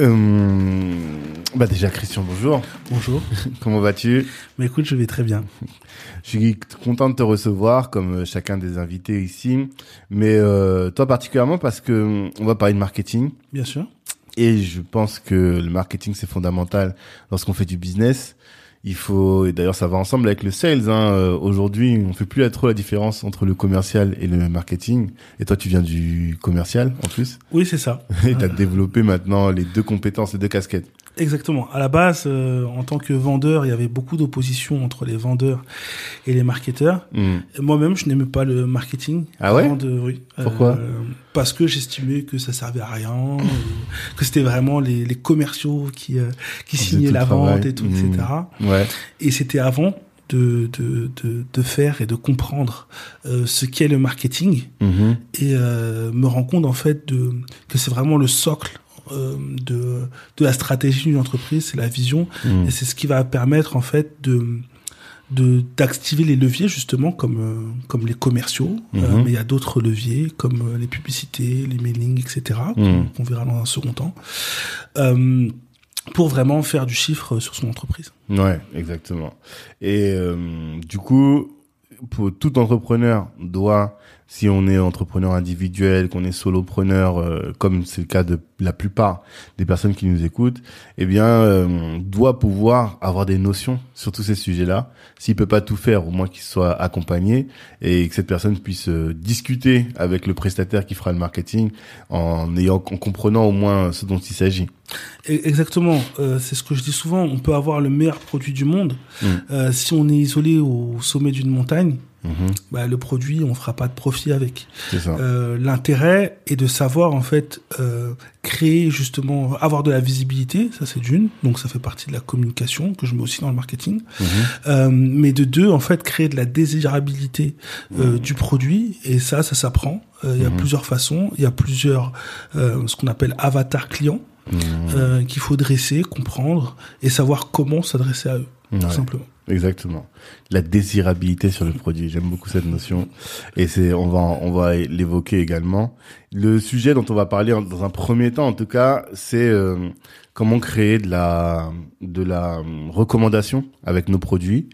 Euh, bah déjà Christian, bonjour. Bonjour. Comment vas-tu? Mais écoute, je vais très bien. Je suis content de te recevoir comme euh, chacun des invités ici, mais euh, toi particulièrement parce que on va parler de marketing. Bien sûr. Et je pense que le marketing c'est fondamental lorsqu'on fait du business il faut et d'ailleurs ça va ensemble avec le sales hein. Euh, aujourd'hui on fait plus trop la différence entre le commercial et le marketing. Et toi tu viens du commercial en plus. Oui c'est ça. Et tu as développé maintenant les deux compétences les deux casquettes Exactement. À la base, euh, en tant que vendeur, il y avait beaucoup d'opposition entre les vendeurs et les marketeurs. Hmm. Moi-même, je n'aimais pas le marketing. Ah ouais de, oui. Pourquoi euh, Parce que j'estimais que ça servait à rien, que c'était vraiment les, les, commerciaux qui euh, qui signaient la vente et tout, etc. Hmm. Ouais. Et c'était avant de, de, de, de, faire et de comprendre euh, ce qu'est le marketing hmm. et euh, me rends compte en fait de que c'est vraiment le socle euh, de, de la stratégie d'une entreprise, c'est la vision, mmh. et c'est ce qui va permettre en fait de de d'activer les leviers justement comme euh, comme les commerciaux mmh. euh, mais il y a d'autres leviers comme les publicités les mailings etc mmh. qu'on verra dans un second temps pour vraiment faire du chiffre sur son entreprise ouais exactement et du coup pour tout entrepreneur doit si on est entrepreneur individuel, qu'on est solopreneur, euh, comme c'est le cas de la plupart des personnes qui nous écoutent, eh bien, euh, doit pouvoir avoir des notions sur tous ces sujets-là. S'il peut pas tout faire, au moins qu'il soit accompagné et que cette personne puisse euh, discuter avec le prestataire qui fera le marketing en ayant, en comprenant au moins ce dont il s'agit. E-, exactement, c'est ce que je dis souvent. On peut avoir le meilleur produit du monde mmh. si on est isolé au sommet d'une montagne Mhm. bah, le produit, on fera pas de profit avec. Euh, L'intérêt est de savoir en fait euh, créer justement, avoir de la visibilité, ça c'est d'une, donc ça fait partie de la communication que je mets aussi dans le marketing. Mhm. Euh, mais de deux, en fait, créer de la désirabilité euh, mhm. du produit et ça, ça s'apprend. Euh, il y a plusieurs façons, il y a plusieurs ce qu'on appelle avatar client. qu'il faut dresser, comprendre et savoir comment s'adresser à eux, tout simplement. Exactement. La désirabilité sur le produit. J'aime beaucoup cette notion. Et c'est, on va, on va l'évoquer également. Le sujet dont on va parler dans un premier temps, en tout cas, c'est euh, comment créer de la de la euh, recommandation avec nos produits,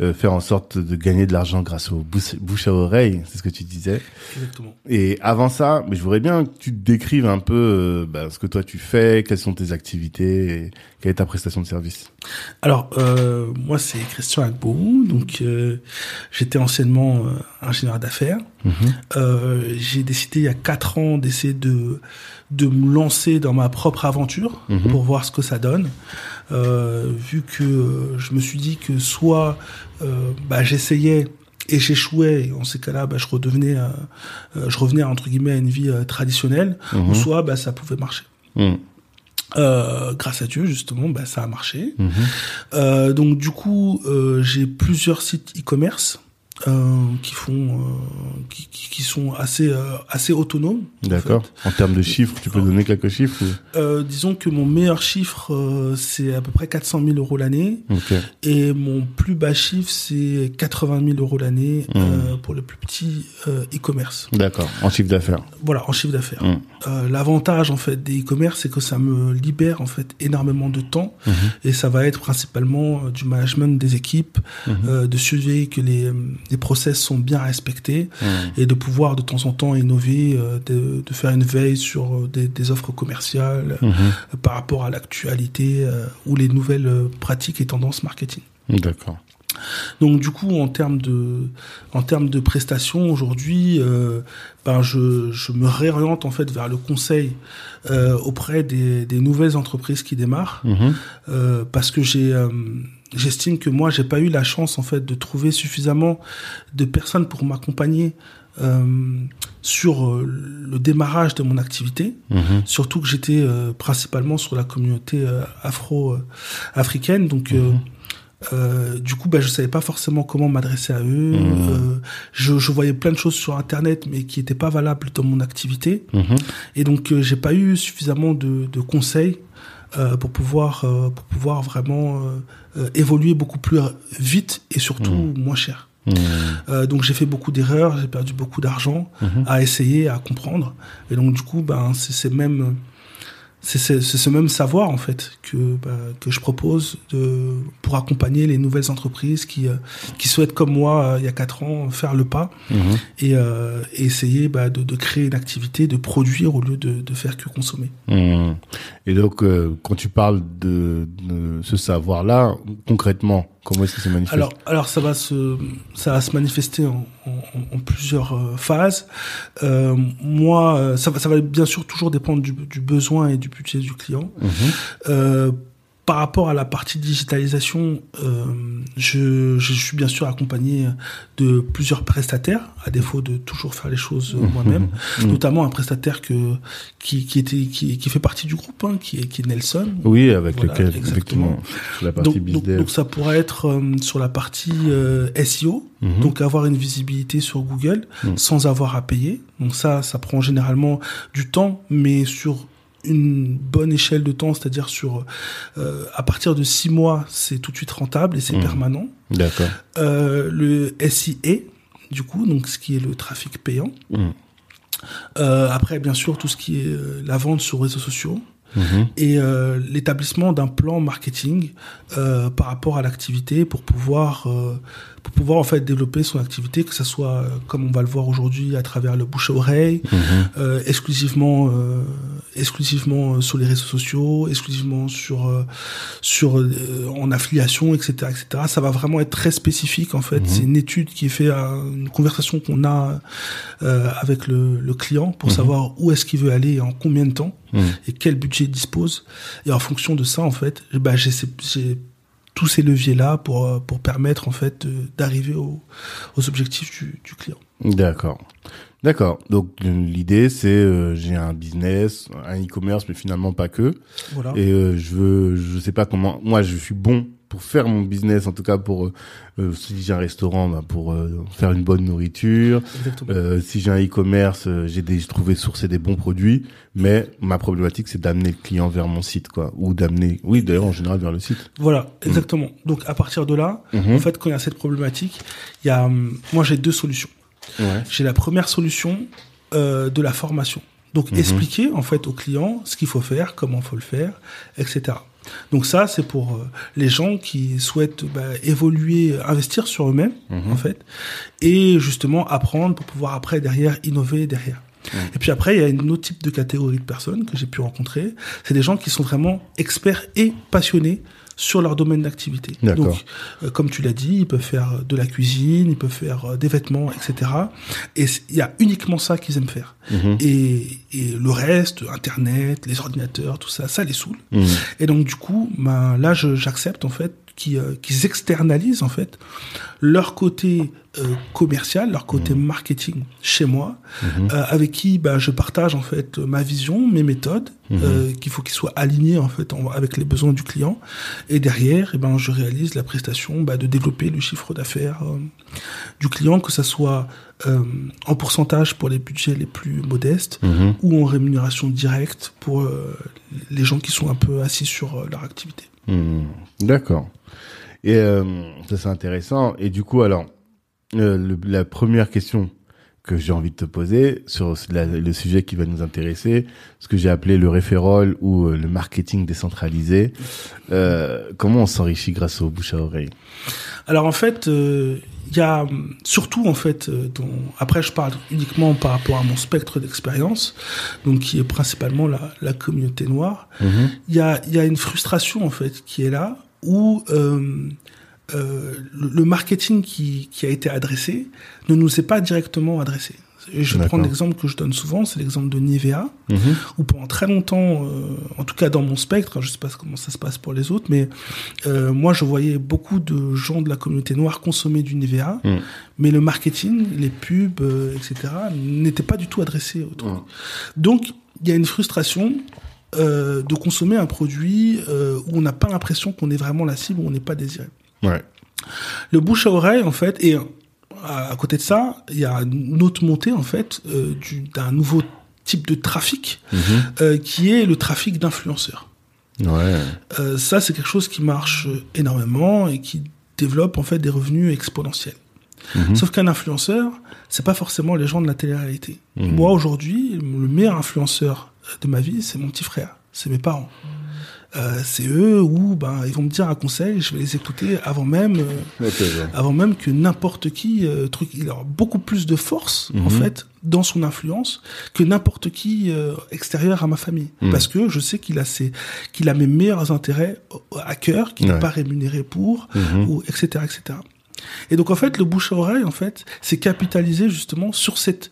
euh, faire en sorte de gagner de l'argent grâce au bouche, à oreille, c'est ce que tu disais. Exactement. Et avant ça, mais je voudrais bien que tu te décrives un peu bah, ce que toi tu fais, quelles sont tes activités, et quelle est ta prestation de service. Alors moi c'est Christian Agbo, donc j'étais anciennement ingénieur d'affaires. Mm-hmm. J'ai décidé il y a quatre ans d'essayer de de me lancer dans ma propre aventure mhm. pour voir ce que ça donne. Euh, vu que euh, je me suis dit que soit euh, bah, j'essayais et j'échouais, et en ces cas-là, bah, je redevenais, je revenais entre guillemets à une vie traditionnelle, mhm. ou soit bah, ça pouvait marcher. Mhm. grâce à Dieu justement, bah, ça a marché. donc du coup, j'ai plusieurs sites e-commerce euh, qui font euh, qui, qui, sont assez euh, assez autonomes. D'accord. En, termes de chiffres, tu peux donner quelques chiffres euh, Disons que mon meilleur chiffre euh, c'est à peu près 400 000 euros l'année, okay. et mon plus bas chiffre c'est 80 000 euros l'année mmh. pour le plus petit e-commerce. D'accord. En chiffre d'affaires. Voilà, en chiffre d'affaires. Mmh. L'avantage en fait des e-commerce c'est que ça me libère en fait énormément de temps, mmh. et ça va être principalement du management des équipes, de surveiller que les les process sont bien respectés mmh. et de pouvoir de temps en temps innover, euh, de, de, faire une veille sur euh, des, des offres commerciales mmh. euh, par rapport à l'actualité euh, ou les nouvelles pratiques et tendances marketing. D'accord. Donc du coup, en termes de, en termes de prestations aujourd'hui, euh, ben je, je me réoriente en fait vers le conseil euh, auprès des, des nouvelles entreprises qui démarrent, mmh. euh, parce que j'ai j'estime que moi j'ai pas eu la chance en fait de trouver suffisamment de personnes pour m'accompagner euh, sur euh, le démarrage de mon activité, mmh. surtout que j'étais euh, principalement sur la communauté afro-africaine, donc mmh. Euh, du coup, bah, je savais pas forcément comment m'adresser à eux. Mmh. Euh, je, je voyais plein de choses sur Internet, mais qui n'étaient pas valables dans mon activité. Mhm. Et donc, j'ai pas eu suffisamment de, de conseils pour pouvoir euh, pour pouvoir vraiment euh, euh, évoluer beaucoup plus vite et surtout Mmh. moins cher. Mhm. Euh, donc, j'ai fait beaucoup d'erreurs, j'ai perdu beaucoup d'argent Mhm. à essayer, à comprendre. Et donc, du coup, ben, c'est c'est même c'est ce même savoir en fait que bah, que je propose de, pour accompagner les nouvelles entreprises qui euh, qui souhaitent comme moi euh, il y a quatre ans faire le pas Mhm. et, euh, et essayer bah, de, de créer une activité, de produire au lieu de, de faire que consommer. Mhm. Et donc, quand tu parles de, de ce savoir-là, concrètement, comment est-ce que c'est manifeste Alors, alors ça va se, ça va se manifester en, en- en plusieurs euh, phases. Euh, moi, euh, ça va, ça va bien sûr toujours dépendre du, du besoin et du budget du client. Mhm. Euh, par rapport à la partie digitalisation, euh, je, je suis bien sûr accompagné de plusieurs prestataires, à défaut de toujours faire les choses euh, moi-même, Mhm. notamment un prestataire que, qui, qui, était, qui, qui fait partie du groupe, hein, qui, est, qui est Nelson, Oui, avec Voilà, lequel, exactement. sur la partie donc, donc, ça pourrait être euh, sur la partie euh, SEO, Mhm. donc avoir une visibilité sur Google sans avoir à payer. Donc ça, ça prend généralement du temps, mais sur une bonne échelle de temps, c'est-à-dire sur euh, à partir de six mois, c'est tout de suite rentable et c'est Mhm. permanent. D'accord. Euh, le SIA, du coup, donc ce qui est le trafic payant. Mhm. Euh, après, bien sûr, tout ce qui est la vente sur réseaux sociaux Mhm. et euh, l'établissement d'un plan marketing euh, par rapport à l'activité pour pouvoir euh, pour pouvoir en fait développer son activité que ce soit euh, comme on va le voir aujourd'hui à travers le bouche à oreille Mhm. euh, exclusivement euh, exclusivement euh, sur les réseaux sociaux exclusivement sur euh, sur euh, en affiliation etc etc ça va vraiment être très spécifique en fait Mhm. c'est une étude qui est faite à une conversation qu'on a euh, avec le, le client pour Mhm. savoir où est-ce qu'il veut aller et en combien de temps et quel budget il dispose. Et en fonction de ça, en fait, bah, j'ai tous ces leviers-là pour, euh, pour permettre, en fait, de- d'arriver aux, aux objectifs du, du client. D'accord. D'accord. Donc euh, l'idée c'est euh, j'ai un business, un e-commerce, mais finalement pas que. Voilà. Et euh, je veux, je sais pas comment. Moi, je suis bon pour faire mon business, en tout cas pour euh, euh, si j'ai un restaurant, bah, pour euh, faire une bonne nourriture. Exactement. Euh, si j'ai un e-commerce, euh, j'ai des, trouvé sourcer des bons produits, mais ma problématique c'est d'amener le client vers mon site, quoi, ou d'amener, oui, d'ailleurs en général vers le site. Voilà, exactement. Donc, à partir de là, Mhm. en fait, quand il y a cette problématique, il y a, hum, moi, j'ai deux solutions. Ouais. J'ai la première solution euh, de la formation. Donc Mhm. expliquer en fait au client ce qu'il faut faire, comment faut le faire, etc. Donc ça c'est pour euh, les gens qui souhaitent bah, évoluer, investir sur eux-mêmes Mhm. en fait, et justement apprendre pour pouvoir après derrière innover derrière. Et puis après il y a une autre type de catégorie de personnes que j'ai pu rencontrer, c'est des gens qui sont vraiment experts et passionnés sur leur domaine d'activité. Donc, euh, comme tu l'as dit, ils peuvent faire de la cuisine, ils peuvent faire euh, des vêtements, etc. Et il y a uniquement ça qu'ils aiment faire. Mhm. Et, et le reste, Internet, les ordinateurs, tout ça, ça les saoule. Mhm. Et donc du coup, ben, là, j'accepte en fait euh, qu'ils externalisent en fait leur côté euh, commercial, leur côté marketing chez moi, Mhm. euh, avec qui ben, je partage en fait ma vision, mes méthodes, Mhm. qu'il faut qu'ils soient alignés en fait en- avec les besoins du client. Et derrière, eh ben, je réalise la prestation ben, de développer le chiffre d'affaires du client, que ça soit en pourcentage pour les budgets les plus modestes Mhm. ou en rémunération directe pour les gens qui sont un peu assis sur leur activité. D'accord. Et euh, ça c'est intéressant. Et du coup, alors, euh, le- la première question que j'ai envie de te poser sur la- le sujet qui va nous intéresser, ce que j'ai appelé le référol ou euh, le marketing décentralisé. Euh, comment on s'enrichit grâce au bouche à oreille? Alors en fait, euh, il y a surtout en fait, euh, dont- après je parle uniquement par rapport à mon spectre d'expérience, donc qui est principalement la, la communauté noire. Mhm. Il y a, il y a une frustration en fait qui est là où euh, euh, le, marketing qui, qui a été adressé ne nous est pas directement adressé. Et je prends l'exemple que je donne souvent, c'est l'exemple de Nivea. Mhm. où pendant très longtemps, euh, en tout cas dans mon spectre, je sais pas comment ça se passe pour les autres, mais euh, moi je voyais beaucoup de gens de la communauté noire consommer du Nivea, Mm. mais le marketing, les pubs, euh, etc., n'étaient pas du tout adressés au truc. Mm. Donc il y a une frustration euh, de consommer un produit euh, où on n'a pas l'impression qu'on est vraiment la cible, où on n'est pas désiré. Ouais. Le bouche à oreille, en fait, et à, à côté de ça, il y a une autre montée, en fait, euh, du- d'un nouveau type de trafic, Mhm. euh, qui est le trafic d'influenceurs. Ouais. Euh, ça, c'est quelque chose qui marche euh, énormément et qui développe, en fait, des revenus exponentiels. Mhm. Sauf qu'un influenceur, c'est pas forcément les gens de la télé-réalité. Mhm. Moi, aujourd'hui, le meilleur influenceur de ma vie, c'est mon petit frère, c'est mes parents. Euh, c'est eux où ben ils vont me dire un conseil, je vais les écouter avant même, euh, avant même que n'importe qui euh, truc. Il a beaucoup plus de force en Mhm. fait dans son influence que n'importe qui euh, extérieur à ma famille, Mhm. parce que je sais qu'il a ses, qu'il a mes meilleurs intérêts au- à cœur, qu'il n'est Ouais. pas rémunéré pour, Mhm. ou etc etc. Et donc en fait le bouche à oreille en fait c'est capitaliser justement sur cette,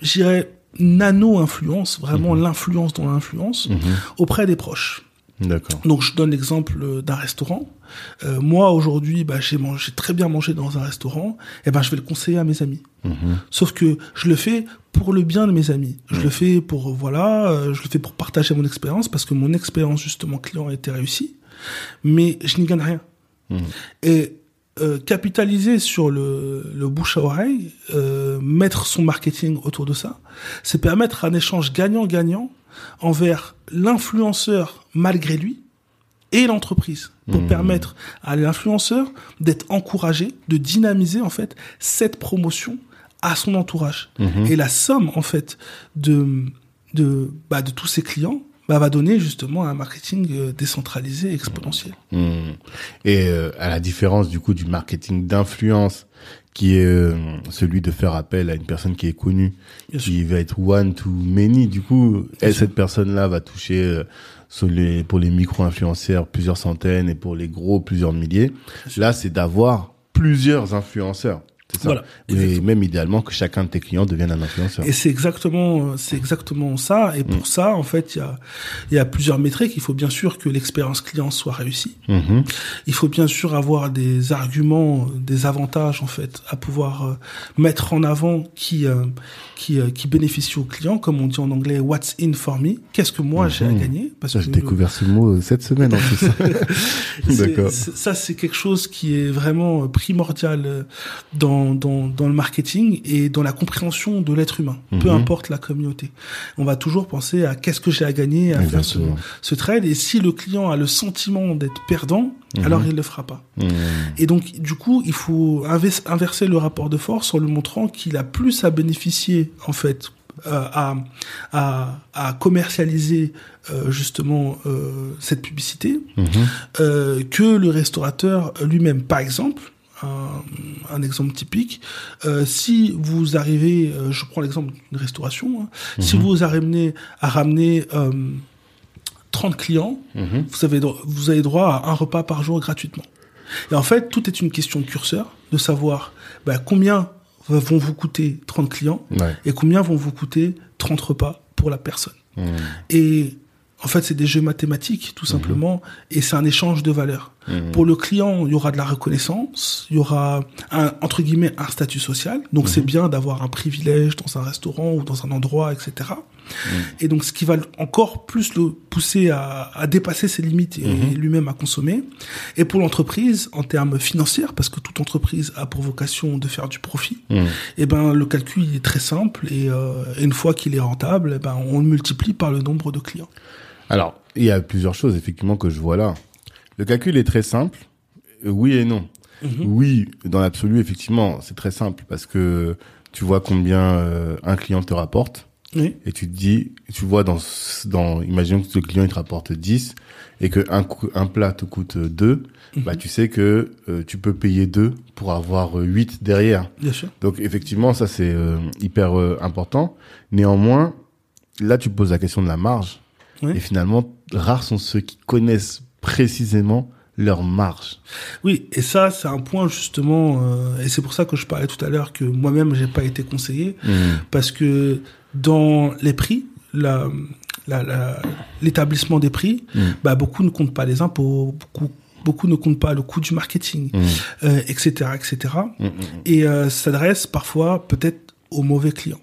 j'irais nano influence, vraiment l'influence dans l'influence Mhm. auprès des proches. D'accord. Donc je donne l'exemple euh, d'un restaurant. Euh, moi aujourd'hui, bah, j'ai mangé très bien mangé dans un restaurant. Et ben je vais le conseiller à mes amis. Mhm. Sauf que je le fais pour le bien de mes amis. Je le fais pour euh, voilà, euh, je le fais pour partager mon expérience parce que mon expérience justement client a été réussie. Mais je n'y gagne rien. Mhm. Et euh, capitaliser sur le, le bouche à oreille, euh, mettre son marketing autour de ça, c'est permettre un échange gagnant-gagnant envers l'influenceur malgré lui et l'entreprise pour Mhm. permettre à l'influenceur d'être encouragé, de dynamiser en fait cette promotion à son entourage. Mhm. Et la somme en fait de de bah, de tous ses clients bah, va donner justement un marketing euh, décentralisé et exponentiel. Mhm. Et euh, à la différence du coup du marketing d'influence, qui est euh, celui de faire appel à une personne qui est connue, Bien sûr. qui va être one to many. Du coup, et cette personne-là va toucher euh, sur les, pour les micro-influenceurs plusieurs centaines et pour les gros plusieurs milliers. Là, c'est d'avoir plusieurs influenceurs. C'est ça. Voilà, Et même idéalement que chacun de tes clients devienne un influenceur. Et c'est exactement, c'est exactement ça. Et pour ça, en fait, il y a, il y a plusieurs métriques. Il faut bien sûr que l'expérience client soit réussie. Mhm. Il faut bien sûr avoir des arguments, des avantages en fait à pouvoir euh, mettre en avant qui euh, qui euh, qui bénéficie au client, comme on dit en anglais "What's in for me? Qu'est-ce que moi j'ai à Mhm. gagner? Parce Ça, J'ai découvert ce mot cette semaine en plus. D'accord. ça c'est quelque chose qui est vraiment primordial euh, dans dans dans le marketing et dans la compréhension de l'être humain, peu Mhm. importe la communauté. On va toujours penser à qu'est-ce que j'ai à gagner à faire ce, trade et si le client a le sentiment d'être perdant, Mhm. alors il le fera pas. Mhm. Et donc, du coup, il faut inverser le rapport de force en lui montrant qu'il a plus à bénéficier, en fait, euh, à, à, à commercialiser euh, justement euh, cette publicité que le restaurateur lui-même. Par exemple, un, un exemple typique, euh, si vous arrivez, euh, je prends l'exemple d'une restauration, hein, si vous arrivez à ramener euh, 30 clients, Mhm. vous avez, dro- vous avez droit à un repas par jour gratuitement. Et en fait, tout est une question de curseur, de savoir bah, combien vont vous coûter 30 clients Ouais. et combien vont vous coûter 30 repas pour la personne. Mhm. Et en fait, c'est des jeux mathématiques, tout simplement, et c'est un échange de valeurs. Mhm. Pour le client, il y aura de la reconnaissance, il y aura un, entre guillemets un statut social. Donc c'est bien d'avoir un privilège dans un restaurant ou dans un endroit, etc. Et donc ce qui va encore plus le pousser à, à dépasser ses limites et lui-même à consommer. Et pour l'entreprise, en termes financiers, parce que toute entreprise a pour vocation de faire du profit, Mhm. et ben le calcul il est très simple et, euh, et une fois qu'il est rentable, eh ben on le multiplie par le nombre de clients. Alors, il y a plusieurs choses effectivement que je vois là. Le calcul est très simple, euh, oui et non. Oui, dans l'absolu, effectivement, c'est très simple parce que tu vois combien euh, un client te rapporte Oui. et tu te dis, tu vois dans, dans imaginons que ce client il te rapporte 10 et que un, plat te coûte 2, bah tu sais que euh, tu peux payer 2 pour avoir 8 derrière. Bien sûr. Donc effectivement, ça c'est euh, hyper euh, important. Néanmoins, là tu poses la question de la marge. Oui. Et finalement, rares sont ceux qui connaissent précisément leur marge. Oui, et ça, c'est un point justement, euh, et c'est pour ça que je parlais tout à l'heure que moi-même, j'ai pas été conseillé, parce que dans les prix, la, la, la- l'établissement des prix, Mm. bah, beaucoup ne comptent pas les impôts, beaucoup, beaucoup ne comptent pas le coût du marketing, Mm. euh, etc., etc. Et euh, s'adresse parfois peut-être aux mauvais clients.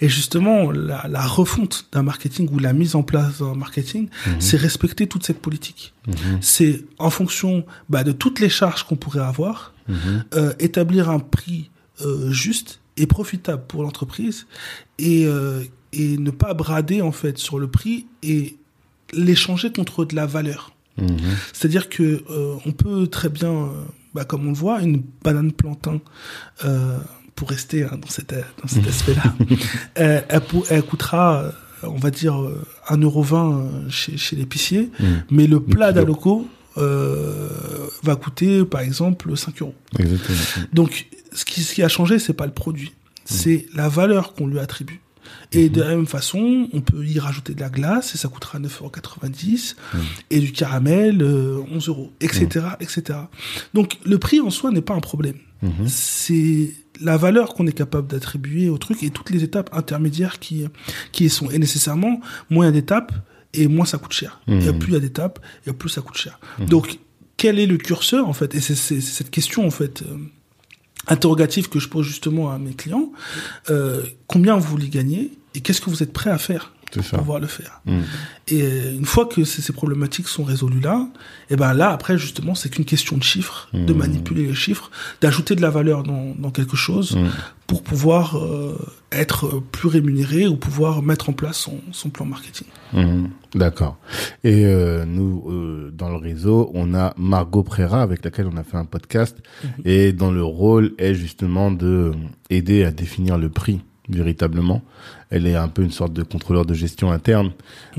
Et justement, la, la refonte d'un marketing ou la mise en place d'un marketing, c'est respecter toute cette politique. C'est en fonction bah, de toutes les charges qu'on pourrait avoir, euh, établir un prix euh, juste et profitable pour l'entreprise et, euh, et ne pas brader en fait sur le prix et l'échanger contre de la valeur. C'est-à-dire que on peut très bien, bah, comme on le voit, une banane plantain, euh, pour rester hein, dans, cet, dans cet aspect-là, euh, elle, pour- elle coûtera, euh, on va dire, euh, 1,20€ euh, chez, chez l'épicier, mais le plat d'aloco euh, va coûter, par exemple, 5 euros. Exactement. Donc, ce qui, ce qui a changé, c'est pas le produit, c'est la valeur qu'on lui attribue. Et de la même façon, on peut y rajouter de la glace et ça coûtera 9,90€ et du caramel euh, 11 euros, etc., etc. Donc, le prix en soi n'est pas un problème. C'est la valeur qu'on est capable d'attribuer au truc et toutes les étapes intermédiaires qui, qui sont. Et nécessairement, moins il y a d'étapes et moins ça coûte cher. Et plus il y a d'étapes et plus ça coûte cher. Donc, quel est le curseur en fait? Et c'est cette question en fait euh, interrogative que je pose justement à mes clients. Euh, combien vous voulez gagner et qu'est-ce que vous êtes prêt à faire? Pour pouvoir le faire Mm. Et euh, une fois que ces, ces problématiques sont résolues là, et ben là après justement c'est qu'une question de chiffres, de Mm. manipuler les chiffres, d'ajouter de la valeur dans, dans quelque chose Mm. pour pouvoir euh, être plus rémunéré ou pouvoir mettre en place son, son plan marketing. Mhm. D'accord. Et euh, nous, euh, dans le réseau, on a Margot Préra avec laquelle on a fait un podcast. Et dont le rôle est justement de aider à définir le prix véritablement. Elle est un peu une sorte de contrôleur de gestion interne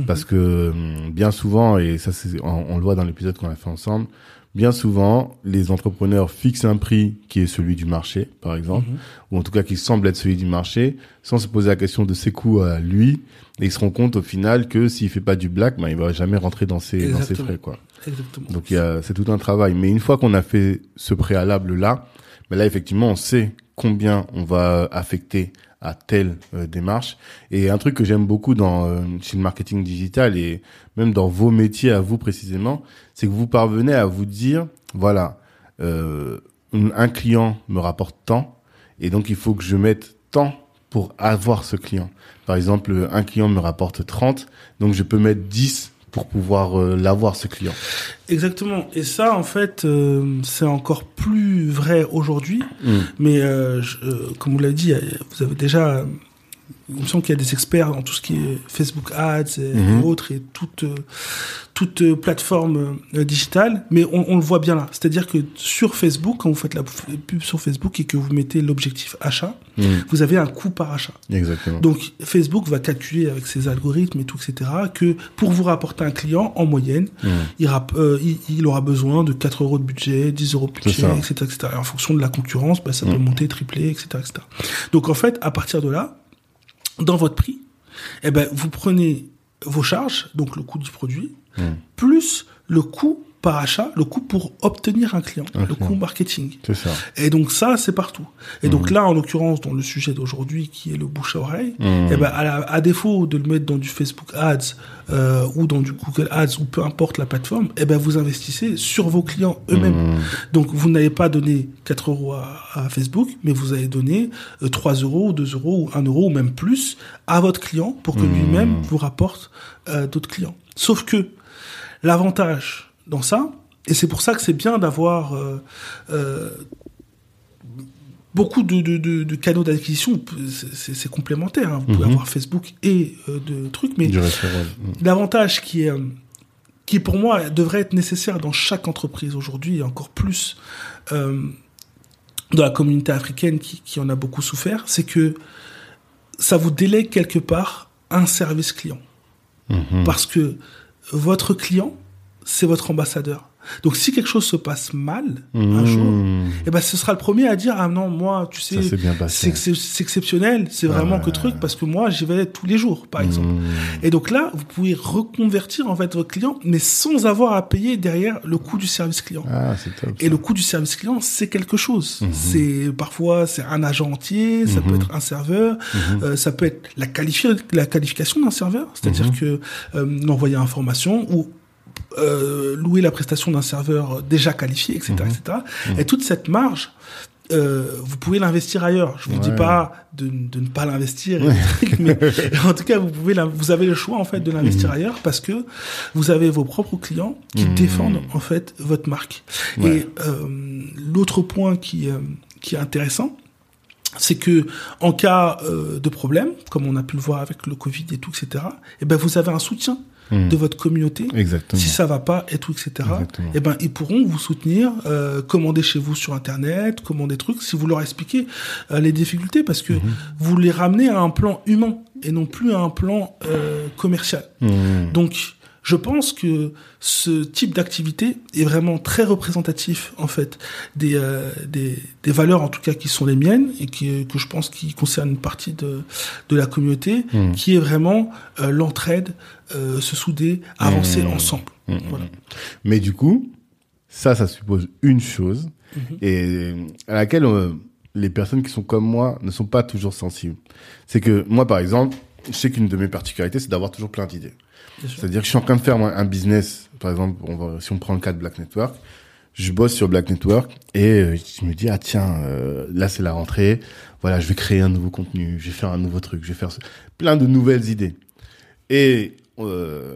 parce que hum, bien souvent, et ça c'est, on, on le voit dans l'épisode qu'on a fait ensemble, bien souvent, les entrepreneurs fixent un prix qui est celui du marché, par exemple, ou en tout cas qui semble être celui du marché, sans se poser la question de ses coûts à lui, et ils se rendent compte au final que s'il fait pas du black, ben, il va jamais rentrer dans ses, dans ses frais, quoi. Exactement. Donc il y a, c'est tout un travail. Mais une fois qu'on a fait ce préalable là, ben là effectivement on sait combien on va affecter à telle euh, démarche. Et un truc que j'aime beaucoup dans euh, le marketing digital et même dans vos métiers à vous précisément, c'est que vous parvenez à vous dire voilà, euh, un un client me rapporte tant et donc il faut que je mette tant pour avoir ce client. Par exemple, un client me rapporte 30, donc je peux mettre 10 pour pouvoir euh, l'avoir ce client. Exactement. Et ça, en fait, euh, c'est encore plus vrai aujourd'hui. Mm. Mais euh, je- comme vous l'avez dit, vous avez déjà, il me semble qu'il y a des experts dans tout ce qui est Facebook Ads et, Mhm. autres et toute euh, toute euh, plateforme euh, digitale. Mais on, on le voit bien là. C'est-à-dire que sur Facebook, quand vous faites la pub sur Facebook et que vous mettez l'objectif achat, Mm. vous avez un coût par achat. Exactement. Donc Facebook va calculer avec ses algorithmes et tout, etc., que pour vous rapporter un client, en moyenne, Mm. il, euh, il, il aura besoin de 4 euros de budget, 10 euros de budget, etc., etc. Et en fonction de la concurrence, bah, ça peut monter, tripler, etc., etc. Donc en fait, à partir de là, dans votre prix, eh ben, vous prenez vos charges, donc le coût du produit, Mm. plus le coût par achat, le coût pour obtenir un client, le coût marketing. Ça. Et donc ça, c'est partout. Et donc là, en l'occurrence, dans le sujet d'aujourd'hui, qui est le bouche à oreille, Mhm. eh ben, à, la- à défaut de le mettre dans du Facebook Ads euh, ou dans du Google Ads ou peu importe la plateforme, eh ben, vous investissez sur vos clients eux-mêmes. Mm. Donc vous n'avez pas donné 4 euros à, à Facebook, mais vous avez donné euh, 3 euros, 2 euros ou 1 euro ou même plus à votre client pour que lui-même vous rapporte euh, d'autres clients. Sauf que l'avantage dans ça, et c'est pour ça que c'est bien d'avoir euh, euh, beaucoup de, de, de, de canaux d'acquisition, c'est- complémentaire. hein. Vous pouvez Mhm. avoir Facebook et euh, de trucs, mais. L'avantage qui est, qui pour moi devrait être nécessaire dans chaque entreprise aujourd'hui et encore plus dans la communauté africaine qui, qui en a beaucoup souffert, c'est que ça vous délègue quelque part un service client. Mhm. Parce que votre client, c'est votre ambassadeur. Donc si quelque chose se passe mal un jour, Mm. eh ben ce sera le premier à dire ah non moi tu sais c'est exceptionnel, c'est vraiment que truc parce que moi j'y vais tous les jours par exemple. Mm. Et donc là, vous pouvez reconvertir en fait votre client, mais sans avoir à payer derrière le coût du service client. Ah, top. Et le coût du service client, c'est quelque chose. Mhm. C'est parfois c'est un agent entier, ça peut être un serveur, euh, ça peut être la, qualifi- la qualification d'un serveur, c'est-à-dire que euh, l'envoyer information ou euh, louer la prestation d'un serveur déjà qualifié, etc., Mhm. etc. Et toute cette marge, euh, vous pouvez l'investir ailleurs. Je vous dis pas de, de ne pas l'investir, mais en tout cas, vous pouvez, vous avez le choix en fait de l'investir ailleurs parce que vous avez vos propres clients qui Mhm. défendent en fait votre marque. Ouais. Et euh, l'autre point qui euh, qui est intéressant, c'est que en cas euh, de problème, comme on a pu le voir avec le Covid et tout, etc. Et ben vous avez un soutien De votre communauté Exactement. si ça va pas et tout, etc. Exactement. Eh ben, ils pourront vous soutenir, euh, commander chez vous sur Internet, commander des trucs, si vous leur expliquez euh, les difficultés, parce que Mhm. vous les ramenez à un plan humain et non plus à un plan euh, commercial. Mhm. Donc, je pense que ce type d'activité est vraiment très représentatif, en fait, des, euh, des, des valeurs, en tout cas, qui sont les miennes et qui, que je pense qui concernent une partie de, de la communauté, Mhm. qui est vraiment euh, l'entraide, euh, se souder, avancer Mhm. ensemble. Voilà. Mais du coup, ça, ça suppose une chose Mhm. et à laquelle les personnes qui sont comme moi ne sont pas toujours sensibles. C'est que moi, par exemple, je sais qu'une de mes particularités, c'est d'avoir toujours plein d'idées. C'est-à-dire que je suis en train de faire un business, par exemple, si on prend le cas de Black Network, je bosse sur Black Network et euh, je me dis ah tiens euh, là c'est la rentrée, voilà je vais créer un nouveau contenu, je vais faire un nouveau truc, je vais faire plein de nouvelles idées. Et euh,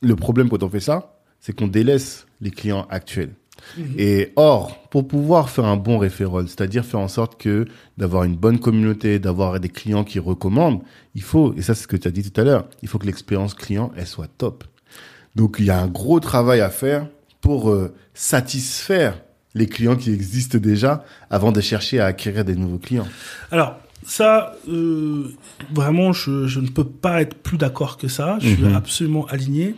le problème quand on fait ça, c'est qu'on délaisse les clients actuels. Mhm. Et or, pour pouvoir faire un bon référent, c'est-à-dire faire en sorte que d'avoir une bonne communauté, d'avoir des clients qui recommandent, il faut, et ça c'est ce que tu as dit tout à l'heure, il faut que l'expérience client, elle soit top. Donc il y a un gros travail à faire pour euh, satisfaire les clients qui existent déjà avant de chercher à acquérir des nouveaux clients. Alors, ça, euh, vraiment, je, je ne peux pas être plus d'accord que ça. Je suis Mhm. absolument aligné.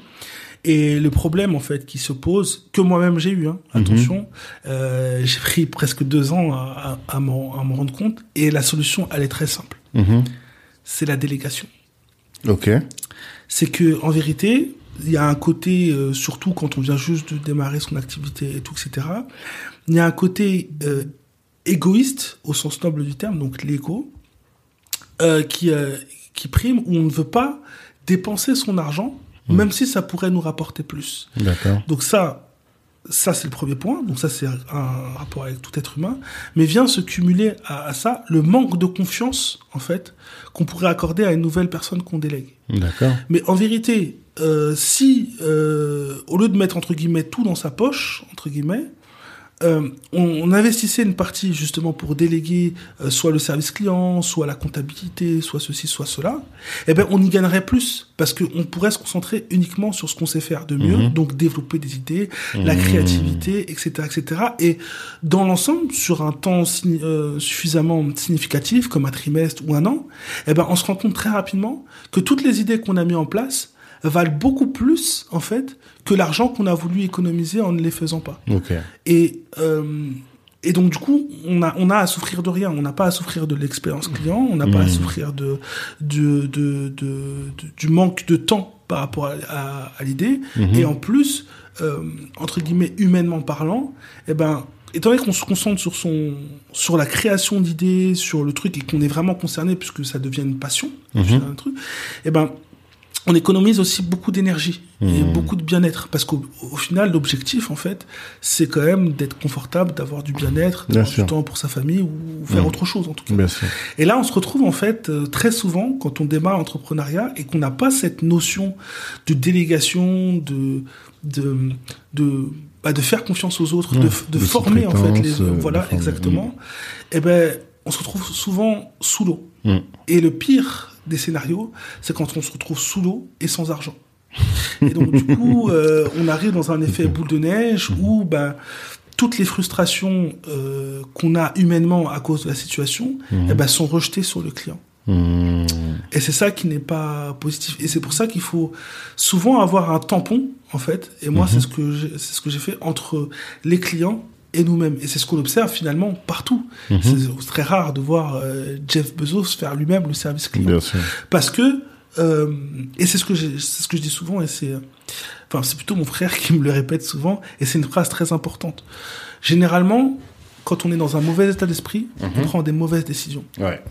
Et le problème, en fait, qui se pose, que moi-même j'ai eu, hein, attention, euh, j'ai pris presque deux ans à, à, m'en rendre compte. Et la solution, elle est très simple. Mhm. C'est la délégation. Ok. C'est que, en vérité, il y a un côté, euh, surtout quand on vient juste de démarrer son activité et tout, etc. Il y a un côté euh, égoïste au sens noble du terme, donc l'ego, qui qui prime où on ne veut pas dépenser son argent, même si ça pourrait nous rapporter plus. D'accord. Donc ça, ça c'est le premier point. Donc ça c'est un rapport avec tout être humain. Mais vient se cumuler à, à ça le manque de confiance en fait qu'on pourrait accorder à une nouvelle personne qu'on délègue. D'accord. Mais en vérité, euh, si euh, au lieu de mettre entre guillemets tout dans sa poche entre guillemets, euh, on, on investissait une partie justement pour déléguer euh, soit le service client, soit la comptabilité, soit ceci, soit cela, eh ben on y gagnerait plus parce qu'on pourrait se concentrer uniquement sur ce qu'on sait faire de mieux, Mhm. donc développer des idées, la Mhm. créativité, etc., etc. Et dans l'ensemble, sur un temps euh, suffisamment significatif, comme un trimestre ou un an, eh ben on se rend compte très rapidement que toutes les idées qu'on a mis en place valent beaucoup plus en fait que l'argent qu'on a voulu économiser en ne les faisant pas. Ok. Et, euh, et donc, du coup, on a, on a à souffrir de rien. On n'a pas à souffrir de l'expérience client, on n'a pas à Mhm. souffrir de, de, de, de- du manque de temps par rapport à, à- à l'idée. Mhm. Et en plus, euh, entre guillemets, humainement parlant, eh ben, étant donné qu'on se concentre sur, son, sur la création d'idées, sur le truc, et qu'on est vraiment concerné, puisque ça devient une passion, c'est un truc, eh ben, on économise aussi beaucoup d'énergie et Mhm. beaucoup de bien-être. Parce qu'au au final l'objectif en fait c'est quand même d'être confortable d'avoir du bien-être Bien d'avoir sûr. du temps pour sa famille ou faire Mhm. autre chose en tout cas. Bien et là on se retrouve en fait euh, très souvent quand on démarre l'entrepreneuriat et qu'on n'a pas cette notion de délégation de de de bah, de faire confiance aux autres Ouais, de, de de former en fait les euh, voilà former. exactement. Et ben on se retrouve souvent sous l'eau. Et le pire des scénarios, c'est quand on se retrouve sous l'eau et sans argent. Et donc, du coup, euh, on arrive dans un effet boule de neige où ben, toutes les frustrations euh, qu'on a humainement à cause de la situation Mhm. eh ben, sont rejetées sur le client. Mhm. Et c'est ça qui n'est pas positif. Et c'est pour ça qu'il faut souvent avoir un tampon, en fait. Et moi, Mhm. c'est ce que j'ai- c'est ce que j'ai fait entre les clients et nous-mêmes. Et c'est ce qu'on observe finalement partout. Mhm. C'est très rare de voir euh, Jeff Bezos faire lui-même le service client. Bien sûr. Parce que, euh, et c'est ce que ce que je dis souvent, et c'est, enfin, c'est plutôt mon frère qui me le répète souvent, et c'est une phrase très importante. Généralement, quand on est dans un mauvais état d'esprit, on Mhm. prend des mauvaises décisions. Ouais.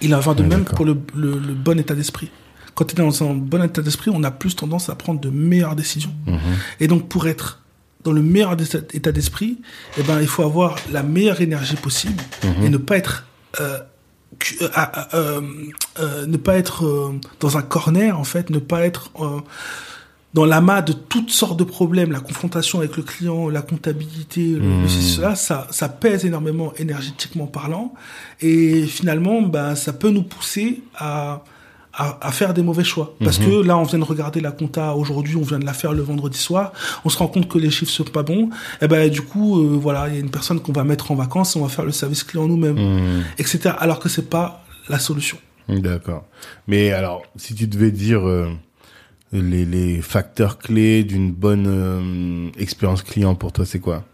Il en va de Ouais, même pour le, le- le bon état d'esprit. Quand on est dans un bon état d'esprit, on a plus tendance à prendre de meilleures décisions. Mhm. Et donc, pour être dans le meilleur état d'esprit, eh ben, il faut avoir la meilleure énergie possible et ne pas être euh, euh, euh, ne pas être dans un corner en fait, ne pas être dans l'amas de toutes sortes de problèmes, la confrontation avec le client, la comptabilité, mmh. cela, ça, ça pèse énormément énergétiquement parlant, et finalement, bah, ça peut nous pousser à à, faire des mauvais choix. Parce mhm. que là, on vient de regarder la compta aujourd'hui, on vient de la faire le vendredi soir, on se rend compte que les chiffres sont pas bons, et eh ben du coup, euh, voilà, il y a une personne qu'on va mettre en vacances, on va faire le service client nous-mêmes, mhm. etc. Alors que c'est pas la solution. D'accord. Mais alors, si tu devais dire euh, les, les, facteurs clés d'une bonne euh, expérience client pour toi, c'est quoi?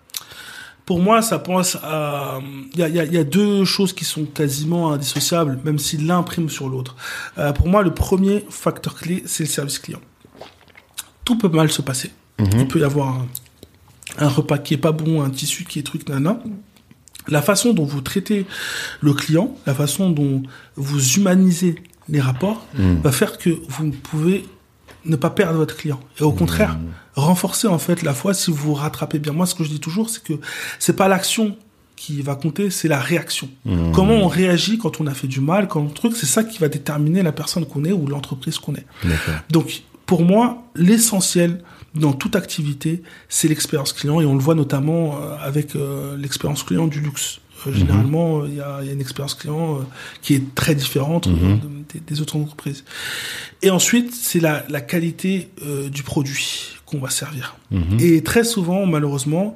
Pour moi, ça pense à. Il y a, y a, deux choses qui sont quasiment indissociables, même si l'un prime sur l'autre. Euh, pour moi, le premier facteur clé, c'est le service client. Tout peut mal se passer. Mhm. Il peut y avoir un, repas qui est pas bon, un tissu qui est truc nana. La façon dont vous traitez le client, la façon dont vous humanisez les rapports, mhm. va faire que vous pouvez ne pas perdre votre client. Et au contraire, mmh. renforcer en fait la foi si vous vous rattrapez bien. Moi, ce que je dis toujours, c'est que c'est pas l'action qui va compter, c'est la réaction. Mmh. Comment on réagit quand on a fait du mal, quand on truc, c'est ça qui va déterminer la personne qu'on est ou l'entreprise qu'on est. Donc, pour moi, l'essentiel dans toute activité, c'est l'expérience client et on le voit notamment euh, avec euh, l'expérience client du luxe. Euh, généralement, il y, a, une expérience client qui est très différente mhm. des, autres entreprises. Et ensuite, c'est la, qualité euh, du produit qu'on va servir. Mhm. Et très souvent, malheureusement,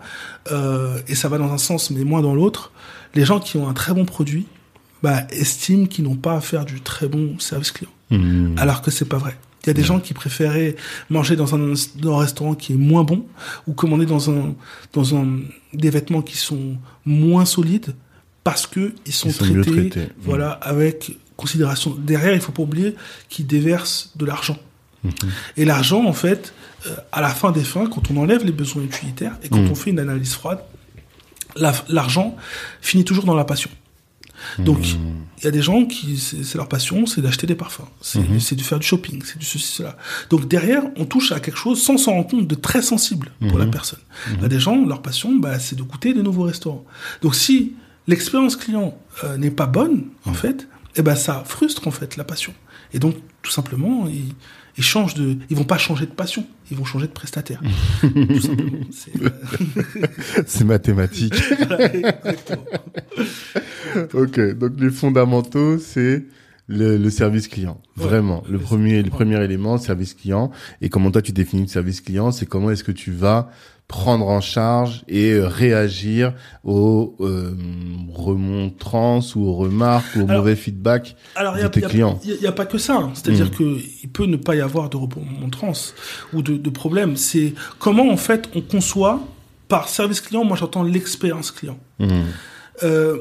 euh, et ça va dans un sens mais moins dans l'autre, les gens qui ont un très bon produit bah, estiment qu'ils n'ont pas à faire du très bon service client. Mhm. Alors que c'est pas vrai. Il y a des gens qui préféraient manger dans un, dans un, restaurant qui est moins bon ou commander dans un dans un des vêtements qui sont moins solides parce que ils sont, traités, voilà avec considération. Derrière, il faut pas oublier qu'ils déversent de l'argent. Mhm. Et l'argent, en fait, euh, à la fin des fins, quand on enlève les besoins utilitaires et quand mhm. on fait une analyse froide, l'argent finit toujours dans la passion. Donc, hmm. il y a des gens qui, c'est leur passion, c'est d'acheter des parfums, hmm. c'est de faire du shopping, c'est du ceci, cela. Donc, derrière, on touche à quelque chose sans s'en rendre compte de très sensible pour la hmm. personne. Il y a des gens, leur passion, bah, c'est de goûter de nouveaux restaurants. Donc, si l'expérience client euh, n'est pas bonne, en fait, eh ben, ça frustre, en fait, la passion. Et donc, tout simplement, il ils changent de, ils vont pas changer de passion, ils vont changer de prestataire. C'est mathématique. ok, donc les fondamentaux, c'est le, service client, vraiment. le premier, le premier élément, service client. Et comment toi tu définis le service client, c'est comment est-ce que tu vas prendre en charge et euh, réagir aux euh, remontrances ou aux remarques ou aux mauvais feedbacks de tes clients? Il n'y a, pas que ça. Hein. C'est-à-dire mm. que il peut ne pas y avoir de remontrances ou de, de problèmes. C'est comment en fait on conçoit par service client. Moi, j'entends l'expérience client. Mm. Euh,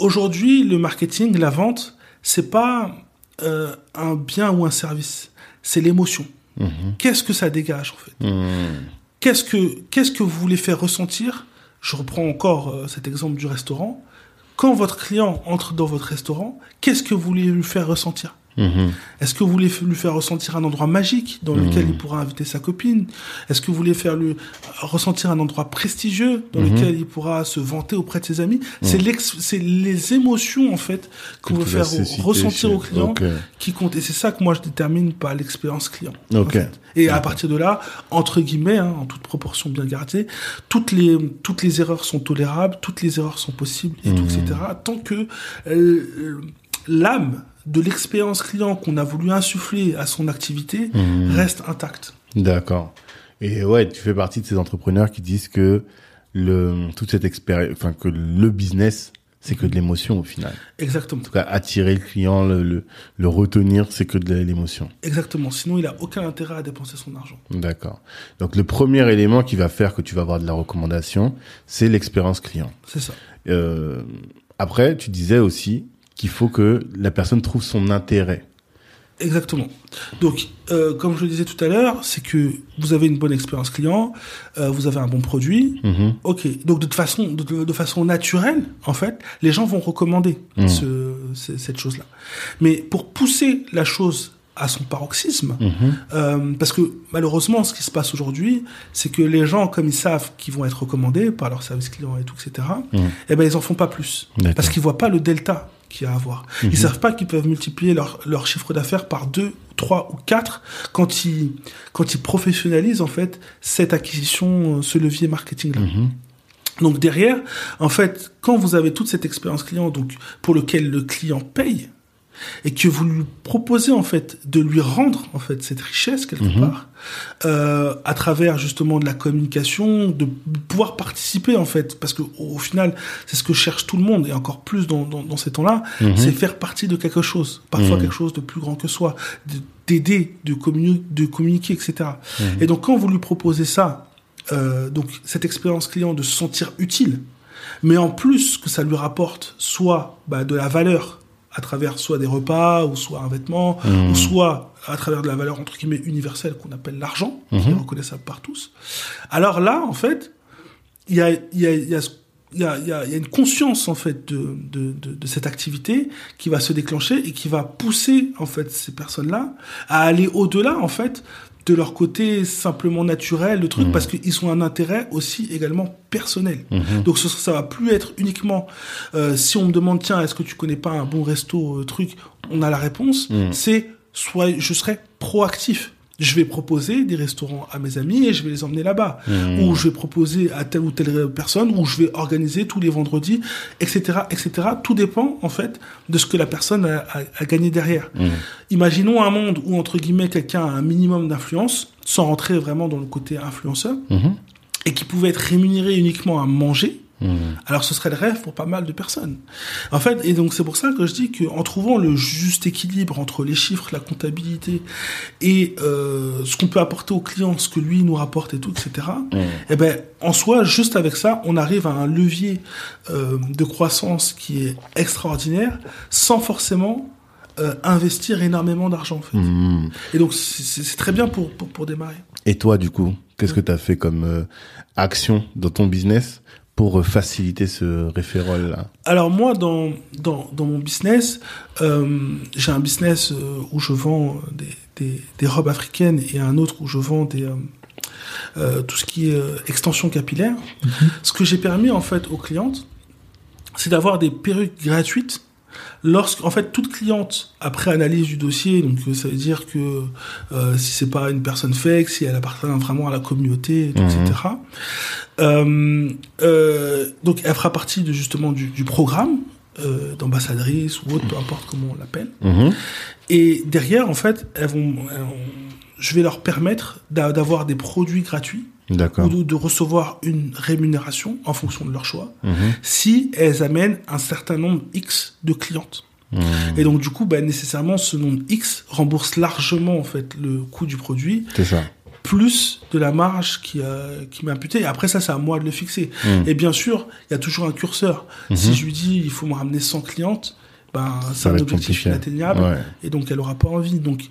Aujourd'hui, le marketing, la vente, c'est pas euh, un bien ou un service. C'est l'émotion. Mm-hmm. Qu'est-ce que ça dégage en fait mm. Qu'est-ce que, qu'est-ce que vous voulez faire ressentir Je reprends encore euh, cet exemple du restaurant. Quand votre client entre dans votre restaurant, qu'est-ce que vous voulez lui faire ressentir Mhm. Est-ce que vous voulez lui faire ressentir un endroit magique dans lequel mhm. il pourra inviter sa copine? Est-ce que vous voulez faire lui ressentir un endroit prestigieux dans mhm. lequel il pourra se vanter auprès de ses amis? C'est c'est les émotions en fait qu'on veut faire ressentir au client qui comptent. Et c'est ça que moi je détermine par l'expérience client. Et à partir de là, entre guillemets, hein, en toute proportion bien gardée, toutes les toutes les erreurs sont tolérables, toutes les erreurs sont possibles, et tout, etc. Tant que euh, l'âme de l'expérience client qu'on a voulu insuffler à son activité mhm. reste intacte. D'accord. Et ouais, tu fais partie de ces entrepreneurs qui disent que le toute cette expérience, enfin que le business, c'est que de l'émotion au final. Exactement. En tout cas, attirer le client, le, le, retenir, c'est que de l'émotion. Exactement. Sinon, il a aucun intérêt à dépenser son argent. D'accord. Donc, le premier élément qui va faire que tu vas avoir de la recommandation, c'est l'expérience client. C'est ça. Euh, après, tu disais aussi, qu'il faut que la personne trouve son intérêt. Exactement. Donc, euh, comme je le disais tout à l'heure, c'est que vous avez une bonne expérience client, euh, vous avez un bon produit. Mhm. Ok. Donc, de façon, de, façon naturelle, en fait, les gens vont recommander mhm. ce, cette chose-là. Mais pour pousser la chose à son paroxysme. Mhm. Euh, parce que malheureusement, ce qui se passe aujourd'hui, c'est que les gens, comme ils savent qu'ils vont être recommandés par leur service client et tout, etc., eh ben ils en font pas plus. Parce qu'ils voient pas le delta qu'il y a à avoir. Mhm. Ils savent pas qu'ils peuvent multiplier leur, leur chiffre d'affaires par deux, trois ou quatre quand ils, quand ils professionnalisent, en fait, cette acquisition, euh, ce levier marketing-là. Mhm. Donc derrière, en fait, quand vous avez toute cette expérience client, donc pour lequel le client paye, et que vous lui proposez en fait de lui rendre en fait cette richesse quelque Mhm. part, euh, à travers justement de la communication, de pouvoir participer en fait, parce que au, au final, c'est ce que cherche tout le monde et encore plus dans, dans, dans ces temps-là, Mhm. c'est faire partie de quelque chose, parfois Mhm. quelque chose de plus grand que soi, de- d'aider, de, communi- de communiquer, etc. Et donc quand vous lui proposez ça, euh, donc cette expérience client de se sentir utile, mais en plus que ça lui rapporte soit bah, de la valeur à travers soit des repas ou soit un vêtement Mhm. ou soit à travers de la valeur entre guillemets universelle qu'on appelle l'argent qui est Mhm. reconnaissable par tous alors là en fait il y a y a y a ce- il y a, il y a- il y a une conscience en fait de, de, de, de cette activité qui va se déclencher et qui va pousser en fait ces personnes-là à aller au-delà en fait de leur côté simplement naturel, le truc, Mhm. parce qu'ils ont un intérêt aussi également personnel. Mhm. Donc ce, ça va plus être uniquement euh, si on me demande tiens est-ce que tu connais pas un bon resto euh, truc, on a la réponse. Mhm. C'est soit je serai proactif. Je vais proposer des restaurants à mes amis et je vais les emmener là-bas. Mhm. Ou je vais proposer à telle ou telle personne, ou je vais organiser tous les vendredis, etc., etc. Tout dépend en fait de ce que la personne a, a- a gagné derrière. Mhm. Imaginons un monde où entre guillemets quelqu'un a un minimum d'influence, sans rentrer vraiment dans le côté influenceur, Mhm. et qui pouvait être rémunéré uniquement à manger. Mhm. Alors ce serait le rêve pour pas mal de personnes. En fait, et donc c'est pour ça que je dis qu'en trouvant le juste équilibre entre les chiffres, la comptabilité et euh, ce qu'on peut apporter au client, ce que lui nous rapporte et tout, etc. Mhm. Eh ben, en soi, juste avec ça, on arrive à un levier euh, de croissance qui est extraordinaire, sans forcément euh, investir énormément d'argent. En fait. Mhm. Et donc c'est très bien pour, pour pour démarrer. Et toi, du coup, qu'est-ce que tu as fait comme euh, action dans ton business pour euh, faciliter ce référol-là Alors moi, dans, dans, dans mon business, euh, j'ai un business euh, où je vends des, des, des robes africaines et un autre où je vends des, euh, euh, tout ce qui est extension capillaire. Ce que j'ai permis en fait aux clientes, c'est d'avoir des perruques gratuites lorsque en fait toute cliente après analyse du dossier donc euh, ça veut dire que euh, si c'est pas une personne fake si elle appartient vraiment à la communauté Mhm. etc euh, euh, donc elle fera partie de justement du, du programme d'ambassadrice ou autre peu importe comment on l'appelle Mhm. et derrière en fait elles vont, elles vont- je vais leur permettre d'a- d'avoir des produits gratuits. Ou de, recevoir une rémunération en fonction de leur choix Mhm. si elles amènent un certain nombre X de clientes. Mhm. Et donc du coup, bah, nécessairement, ce nombre X rembourse largement en fait le coût du produit, C'est ça. plus de la marge qui, euh, qui m'est imputée. Après ça, c'est à moi de le fixer. Mhm. Et bien sûr, il y a toujours un curseur. Si je lui dis, il faut me ramener 100 clientes, ben, c'est un objectif inatteignable. Ouais. Et donc, elle aura pas envie. Donc,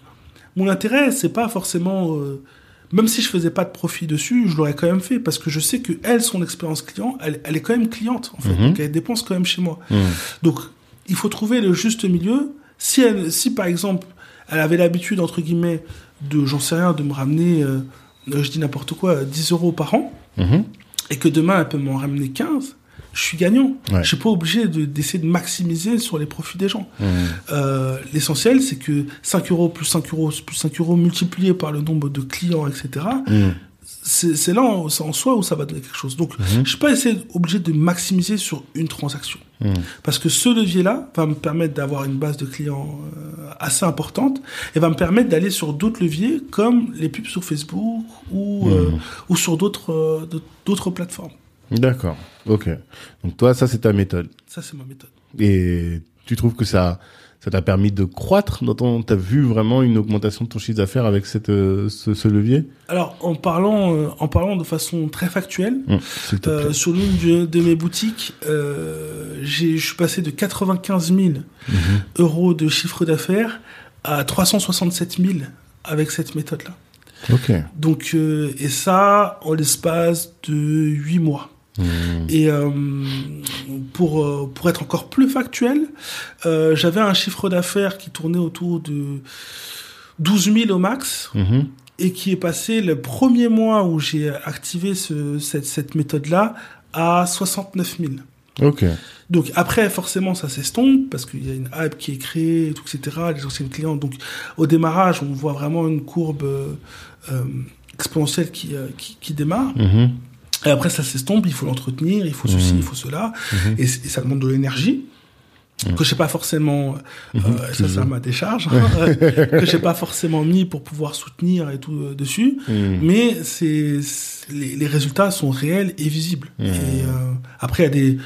mon intérêt, c'est pas forcément... euh, même si je faisais pas de profit dessus, je l'aurais quand même fait parce que je sais que elle, son expérience client, elle, elle est quand même cliente en fait, Mhm. donc elle dépense quand même chez moi. Mhm. Donc, il faut trouver le juste milieu. Si elle, si par exemple, elle avait l'habitude entre guillemets de, j'en sais rien, de me ramener, euh, je dis n'importe quoi, 10 euros par an, Mhm. et que demain elle peut m'en ramener 15, je suis gagnant. Ouais. Je suis pas obligé de- d'essayer de maximiser sur les profits des gens. Mhm. Euh, L'essentiel, c'est que 5 euros plus 5 euros plus 5 euros multiplié par le nombre de clients, etc., Mhm. c'est là en, c'est en soi où ça va donner quelque chose. Donc, Mhm. je suis pas essayer, obligé de maximiser sur une transaction. Parce que ce levier-là va me permettre d'avoir une base de clients euh, assez importante et va me permettre d'aller sur d'autres leviers comme les pubs sur Facebook ou, euh, ou sur d'autres plateformes. D'accord. Ok. Donc toi, ça c'est ta méthode. Ça, c'est ma méthode. Et tu trouves que ça, ça t'a permis de croître dans ton, t'as vu vraiment une augmentation de ton chiffre d'affaires avec cette, euh, ce, ce levier? Alors, en parlant, euh, en parlant de façon très factuelle, Hum, euh, sur l'une de, de mes boutiques, je suis passé de 95 000 Mhm. euros de chiffre d'affaires à 367 000 avec cette méthode-là. Ok. Donc, et ça en l'espace de 8 mois. Mhm. Et euh, pour, euh, pour être encore plus factuel, euh, j'avais un chiffre d'affaires qui tournait autour de 12 000 au max Mhm. et qui est passé le premier mois où j'ai activé ce, cette, cette méthode-là à 69 000. Ok. Donc après, forcément, ça s'estompe parce qu'il y a une app qui est créée, etc. Les anciens clients. Donc au démarrage, on voit vraiment une courbe euh, exponentielle qui, qui, qui démarre. Mhm. Et après, ça s'estompe, il faut l'entretenir, il faut ceci, Mhm. il faut cela. Mhm. Et, ça demande de l'énergie. Que je sais pas forcément, euh, Mhm, ça à ma décharge, hein, euh, que j'ai pas forcément mis pour pouvoir soutenir et tout euh, dessus. Mhm. Mais c'est les, les résultats sont réels et visibles. Mhm. Et euh, après, il y a des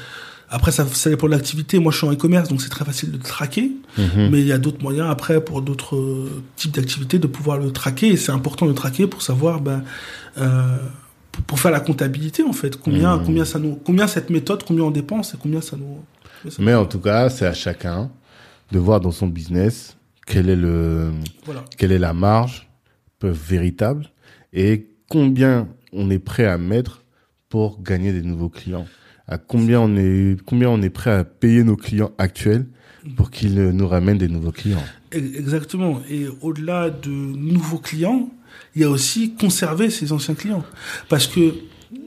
après ça, ça dépend de l'activité. Moi, je suis en e-commerce, donc c'est très facile de traquer. Mhm. Mais il y a d'autres moyens après pour d'autres types d'activités de pouvoir le traquer. Et c'est important de traquer pour savoir ben, euh, pour, pour faire la comptabilité en fait. Combien Mhm. combien ça nous combien cette méthode combien on dépense et combien ça nous. ça- Mais en tout cas, c'est à chacun de voir dans son business quel est le, Voilà. quelle est la marge véritable et combien on est prêt à mettre pour gagner des nouveaux clients. À combien on est, combien on est prêt à payer nos clients actuels pour qu'ils nous ramènent des nouveaux clients. Exactement. Et au-delà de nouveaux clients, il y a aussi conserver ses anciens clients. Parce que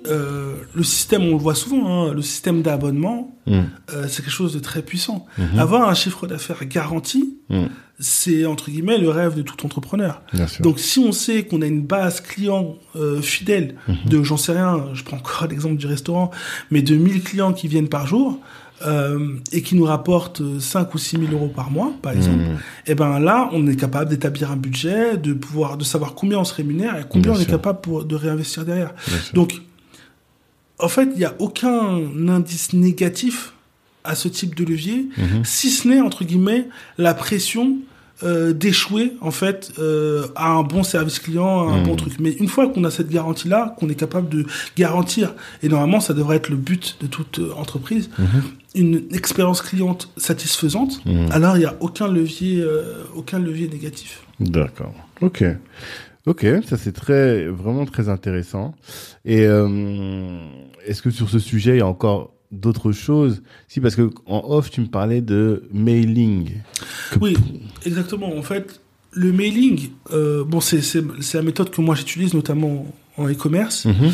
euh, le système, on le voit souvent, hein, le système d'abonnement, Mm. euh, c'est quelque chose de très puissant. Mhm. Avoir un chiffre d'affaires garanti, Mm. c'est entre guillemets le rêve de tout entrepreneur. Donc si on sait qu'on a une base client euh, fidèle Mhm. de, j'en sais rien, je prends encore l'exemple du restaurant, mais de 1000 clients qui viennent par jour euh, et qui nous rapportent 5 ou 6 000 euros par mois, par exemple, Mm. et ben là, on est capable d'établir un budget, de pouvoir, de savoir combien on se rémunère et combien Bien on est capable pour, de réinvestir derrière. Bien sûr. Donc, en fait, il n'y a aucun indice négatif à ce type de levier, Mhm. si ce n'est, entre guillemets, la pression euh, d'échouer, en fait, euh, à un bon service client, à un bon truc. Mais une fois qu'on a cette garantie-là, qu'on est capable de garantir, et normalement, ça devrait être le but de toute euh, entreprise. Une expérience cliente satisfaisante, Mhm. alors il n'y a aucun levier, euh, aucun levier négatif. D'accord. Ok. Ok, ça c'est très, vraiment très intéressant. Et euh, est-ce que sur ce sujet, il y a encore d'autres choses? Si, parce que en off, tu me parlais de mailing. Que- Oui, exactement. En fait, le mailing, euh, bon, c'est la méthode que moi j'utilise notamment en e-commerce. Mhm.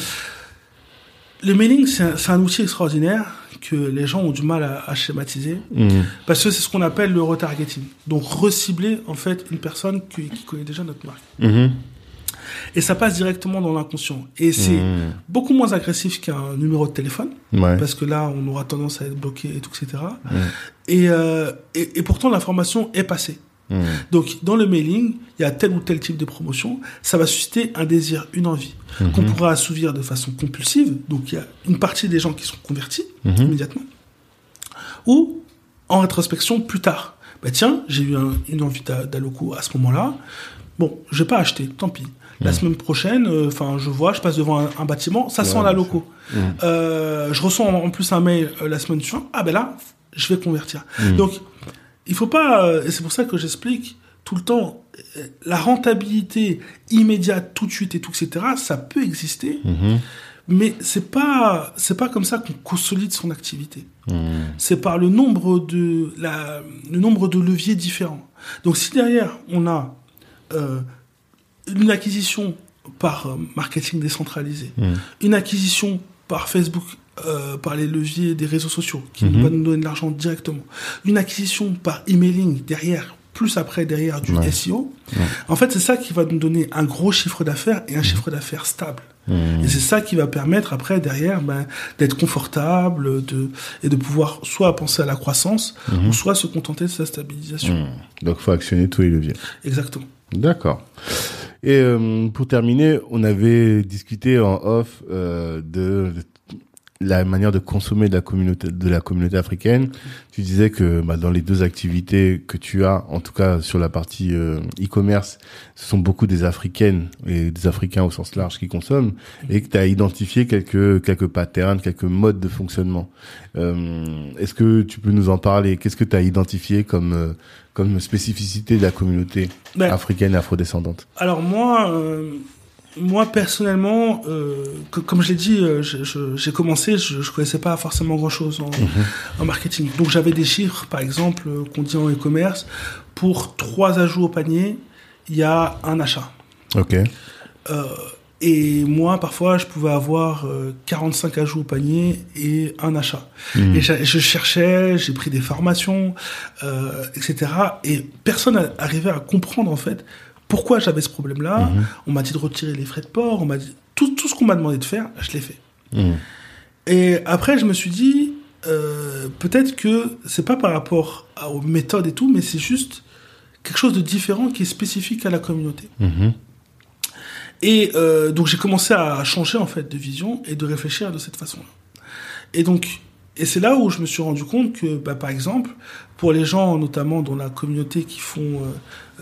Le mailing, c'est un, c'est un outil extraordinaire que les gens ont du mal à, à schématiser Mhm. parce que c'est ce qu'on appelle le retargeting. Donc recibler en fait une personne qui, qui connaît déjà notre marque. Mhm. Et ça passe directement dans l'inconscient. Et c'est Mhm. beaucoup moins agressif qu'un numéro de téléphone Ouais. parce que là, on aura tendance à être bloqué et tout, etc. Et, euh, et, et pourtant, l'information est passée. Mhm. Donc, dans le mailing, il y a tel ou tel type de promotion. Ça va susciter un désir, une envie, qu'on Mhm. pourra assouvir de façon compulsive. Donc, il y a une partie des gens qui sont convertis Mhm. immédiatement. Ou en rétrospection plus tard. Bah, tiens, j'ai eu un- une envie d'a- d'Aloco à ce moment-là. Bon, je vais pas acheter, tant pis. La semaine prochaine, euh, enfin, je vois, je passe devant un, un bâtiment, ça sent Ouais, la bien loco. Mhm. Euh, je reçois en, en plus un mail euh, la semaine suivante. Ah ben là, je vais convertir. Donc, il faut pas, euh, et c'est pour ça que j'explique tout le temps, euh, la rentabilité immédiate, tout de suite et tout, etc. Ça peut exister, Mhm. mais c'est pas, c'est pas comme ça qu'on consolide son activité. Mhm. C'est par le nombre de, la, le nombre de leviers différents. Donc, si derrière on a euh, une acquisition par marketing décentralisé, Mhm. une acquisition par Facebook, euh, par les leviers des réseaux sociaux, qui Mhm. va nous donner de l'argent directement, une acquisition par emailing derrière, plus après derrière du Ouais. SEO. Ouais. En fait, c'est ça qui va nous donner un gros chiffre d'affaires et un chiffre d'affaires stable. Mhm. Et c'est ça qui va permettre après derrière ben, d'être confortable de, et de pouvoir soit penser à la croissance Mhm. ou soit se contenter de sa stabilisation. Mhm. Donc, faut actionner tous les leviers. Exactement. D'accord. Et euh, pour terminer, on avait discuté en off euh, de la manière de consommer de la communauté de la communauté africaine. Tu disais que bah, dans les deux activités que tu as, en tout cas sur la partie euh, e-commerce, ce sont beaucoup des africaines et des africains au sens large qui consomment, et que tu as identifié quelques quelques patterns, quelques modes de fonctionnement. Euh, Est-ce que tu peux nous en parler? Qu'est-ce que tu as identifié comme euh, comme spécificité de la communauté Ben, africaine et afrodescendante? Alors moi, euh, moi personnellement, euh, que- comme je l'ai dit, euh, j'ai commencé, je, connaissais pas forcément grand-chose en, en marketing. Donc j'avais des chiffres, par exemple, euh, qu'on dit en e-commerce, pour trois ajouts au panier, il y a un achat. Ok. Euh, et moi, parfois, je pouvais avoir euh, 45 ajouts au panier et un achat. Mhm. Et je cherchais, j'ai pris des formations, euh, etc. Et personne n'arrivait à comprendre, en fait, pourquoi j'avais ce problème-là. Mhm. On m'a dit de retirer les frais de port, on m'a dit... Tout, tout ce qu'on m'a demandé de faire, je l'ai fait. Mhm. Et après, je me suis dit, euh, peut-être que c'est pas par rapport à- aux méthodes et tout, mais c'est juste quelque chose de différent qui est spécifique à la communauté. Mhm. Et euh, donc j'ai commencé à changer en fait de vision et de réfléchir de cette façon-là. Et donc, et c'est là où je me suis rendu compte que, bah, par exemple, pour les gens notamment dans la communauté qui font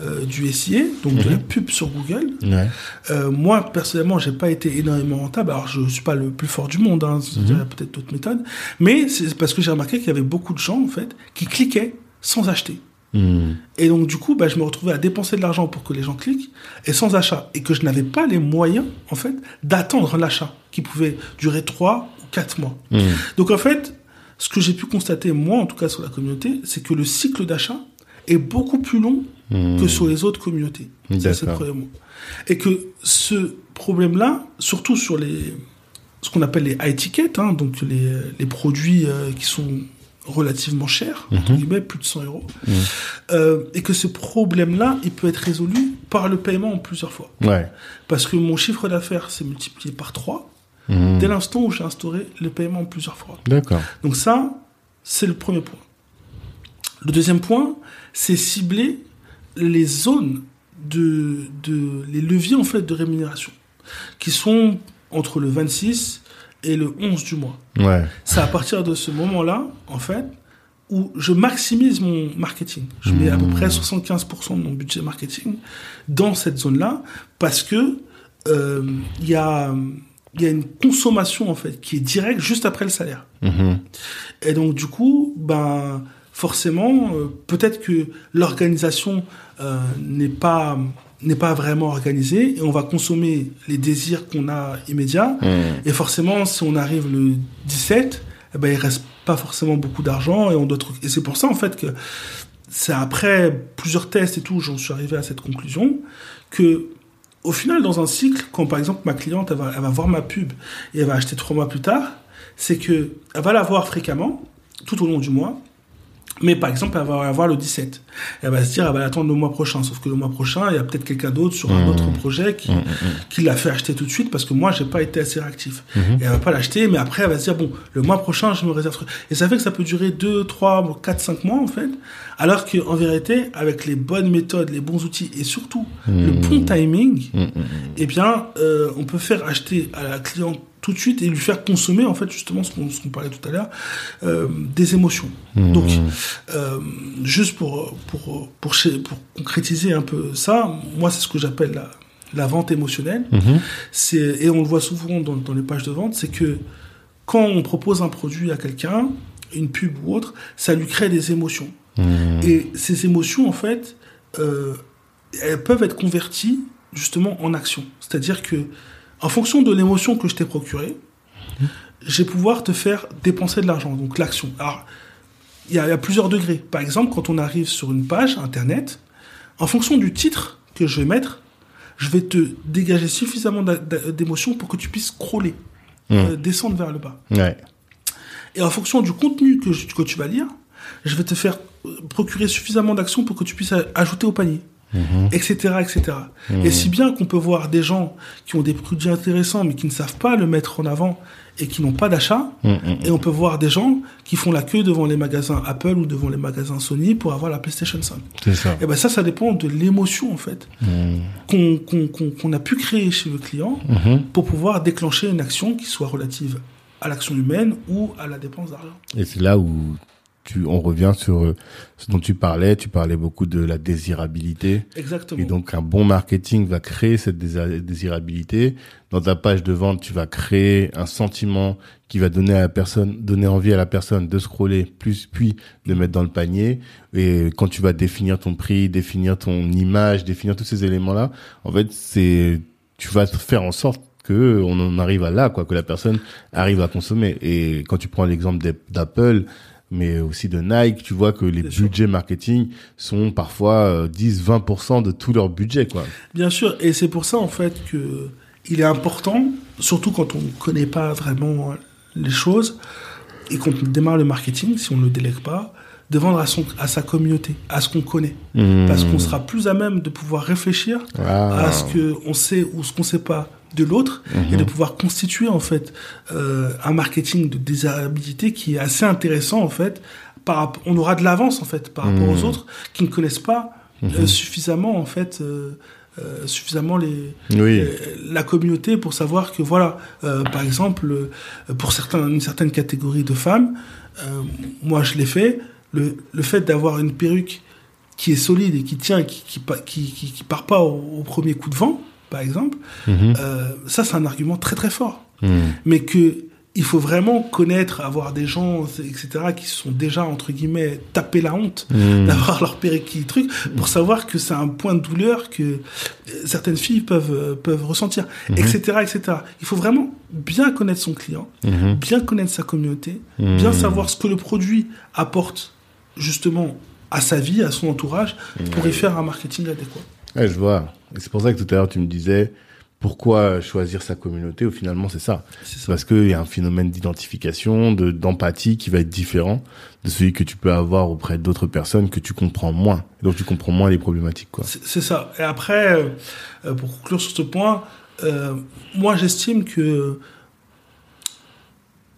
euh, euh, du SIA, donc de la pub sur Google, Ouais. euh, moi personnellement, j'ai pas été énormément rentable. Alors je suis pas le plus fort du monde, hein, il y a peut-être d'autres méthodes, mais c'est parce que j'ai remarqué qu'il y avait beaucoup de gens en fait qui cliquaient sans acheter. Mhm. Et donc, du coup, bah, je me retrouvais à dépenser de l'argent pour que les gens cliquent et sans achat. Et que je n'avais pas les moyens, en fait, d'attendre l'achat qui pouvait durer 3 ou 4 mois. Mhm. Donc, en fait, ce que j'ai pu constater, moi, en tout cas, sur la communauté, c'est que le cycle d'achat est beaucoup plus long Mhm. que sur les autres communautés. C'est le premier mot. Et que ce problème-là, surtout sur les, ce qu'on appelle les high tickets, hein, donc les, les produits euh, qui sont relativement chers, entre guillemets, plus de 100 euros, euh, et que ce problème-là, il peut être résolu par le paiement en plusieurs fois. Ouais. Parce que mon chiffre d'affaires s'est multiplié par 3 Mhm. dès l'instant où j'ai instauré le paiement en plusieurs fois. D'accord. Donc ça, c'est le premier point. Le deuxième point, c'est cibler les zones de, de les leviers en fait de rémunération qui sont entre le 26 et le 11 du mois. Ouais. C'est à partir de ce moment-là, en fait, où je maximise mon marketing. Je mets à peu près 75% de mon budget marketing dans cette zone-là parce que euh, il y a il y a une consommation en fait qui est directe juste après le salaire. Mhm. Et donc, du coup, ben, forcément, euh, peut-être que l'organisation euh, n'est pas n'est pas vraiment organisée et on va consommer les désirs qu'on a immédiats. Mhm. Et forcément, si on arrive le 17, eh ben, il reste pas forcément beaucoup d'argent et on doit Et c'est pour ça, en fait, que c'est après plusieurs tests et tout, j'en suis arrivé à cette conclusion que, au final, dans un cycle, quand par exemple ma cliente, va voir ma pub et elle va acheter trois mois plus tard, c'est que elle va la voir fréquemment, tout au long du mois, mais par exemple, elle va avoir le 17. Elle va se dire, elle va l'attendre le mois prochain. Sauf que le mois prochain, il y a peut-être quelqu'un d'autre sur un Mmh. autre projet qui, Mhm. qui l'a fait acheter tout de suite parce que moi, j'ai pas été assez réactif. Et elle va pas l'acheter, mais après, elle va se dire, bon, le mois prochain, je me réserve. Et ça fait que ça peut durer 2, 3, 4, 5 mois, en fait. Alors qu'en vérité, avec les bonnes méthodes, les bons outils et surtout le bon timing, eh bien, euh, on peut faire acheter à la cliente tout de suite et lui faire consommer, en fait, justement, ce qu'on qu'on parlait tout à l'heure, euh, des émotions. Mhm. Donc, euh, juste pour, pour, pour, pour concrétiser un peu ça, moi, c'est ce que j'appelle la, la vente émotionnelle. Mhm. C'est Et on le voit souvent dans, dans les pages de vente, c'est que quand on propose un produit à quelqu'un, une pub ou autre, ça lui crée des émotions. Mhm. Et ces émotions, en fait, euh, elles peuvent être converties justement en action. C'est-à-dire que, en fonction de l'émotion que je t'ai procurée, je vais pouvoir te faire dépenser de l'argent. Donc l'action. Alors, il y, a- il y a plusieurs degrés. Par exemple, quand on arrive sur une page internet, en fonction du titre que je vais mettre, je vais te dégager suffisamment d'émotions pour que tu puisses scroller, euh, descendre vers le bas. Ouais. Et en fonction du contenu que, je- que tu vas lire, je vais te faire euh, procurer suffisamment d'actions pour que tu puisses ajouter au panier. Etc., etc. Et si bien qu'on peut voir des gens qui ont des produits intéressants mais qui ne savent pas le mettre en avant et qui n'ont pas d'achat, Mhm. et on peut voir des gens qui font la queue devant les magasins Apple ou devant les magasins Sony pour avoir la PlayStation 5. C'est ça. Et ben ça, ça dépend de l'émotion en fait qu'on qu'on- a pu créer chez le client Mhm. pour pouvoir déclencher une action qui soit relative à l'action humaine ou à la dépense d'argent. Et c'est là où tu, on revient sur euh, ce dont tu parlais. Tu parlais beaucoup de la désirabilité. Exactement. Et donc, un bon marketing va créer cette désirabilité. Dans ta page de vente, tu vas créer un sentiment qui va donner à la personne, donner envie à la personne de scroller plus, puis de mettre dans le panier. Et quand tu vas définir ton prix, définir ton image, définir tous ces éléments-là, en fait, c'est, tu vas faire en sorte que on en arrive à là, quoi, que la personne arrive à consommer. Et quand tu prends l'exemple d'Ap- d'Apple, mais aussi de Nike. Tu vois que les budgets marketing sont parfois 10-20% euh, de tout leur budget, quoi. Bien sûr, et c'est pour ça en fait que il est important, surtout quand on ne connaît pas vraiment les choses et qu'on démarre le marketing, si on ne le délègue pas, de vendre à, son, à sa communauté, à ce qu'on connaît. Mmh. Parce qu'on sera plus à même de pouvoir réfléchir à ce qu'on sait ou ce qu'on ne sait pas de l'autre et de mmh. pouvoir constituer en fait euh, un marketing de désirabilité qui est assez intéressant en fait. Par, on aura de l'avance en fait par rapport aux mmh. autres qui ne connaissent pas euh, suffisamment en fait euh, euh, suffisamment les, la communauté pour savoir que voilà euh, par exemple euh, pour certains une certaine catégorie de femmes moi je l'ai fait le, le fait d'avoir une perruque qui est solide et qui tient qui qui qui, qui, part pas au, premier coup de vent par exemple mhm. ça c'est un argument très très fort mhm. mais que il faut vraiment connaître, avoir des gens, etc., qui sont déjà, entre guillemets, tapés la honte mmh. d'avoir leur périquille truc, pour savoir que c'est un point de douleur que euh, certaines filles peuvent, euh, peuvent ressentir, etc., etc. Il faut vraiment bien connaître son client, mmh. bien connaître sa communauté, bien savoir ce que le produit apporte, justement, à sa vie, à son entourage, pour y faire un marketing adéquat. Ouais, je vois. C'est pour ça que tout à l'heure, tu me disais, pourquoi choisir sa communauté Au finalement, c'est ça. C'est parce qu'il y a un phénomène d'identification, de d'empathie qui va être différent de celui que tu peux avoir auprès d'autres personnes que tu comprends moins. Donc tu comprends moins les problématiques, quoi. C'est ça. Et après, euh, euh, pour conclure sur ce point, euh, moi j'estime que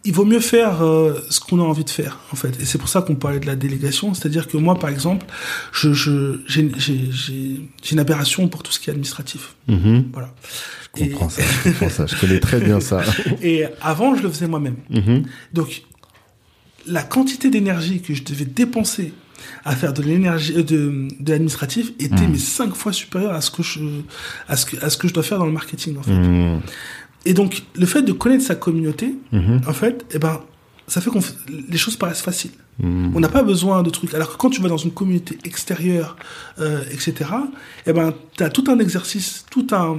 il vaut mieux faire euh, ce qu'on a envie de faire, en fait. Et c'est pour ça qu'on parlait de la délégation. C'est-à-dire que moi, par exemple, je, je, j'ai, j'ai, j'ai une aberration pour tout ce qui est administratif. Mm-hmm. Voilà. Je comprends ça, je comprends ça. Je connais très bien ça. Et avant, je le faisais moi-même. Mm-hmm. Donc, la quantité d'énergie que je devais dépenser à faire de l'énergie euh, de, de l'administratif était mm. mais cinq fois supérieure à ce que je à ce que à ce que je dois faire dans le marketing en fait. Et donc, le fait de connaître sa communauté, mhm. en fait, eh ben, ça fait que les choses paraissent faciles. Mhm. On n'a pas besoin de trucs. Alors que quand tu vas dans une communauté extérieure, euh, etc., eh ben, tu as tout un exercice, tout un,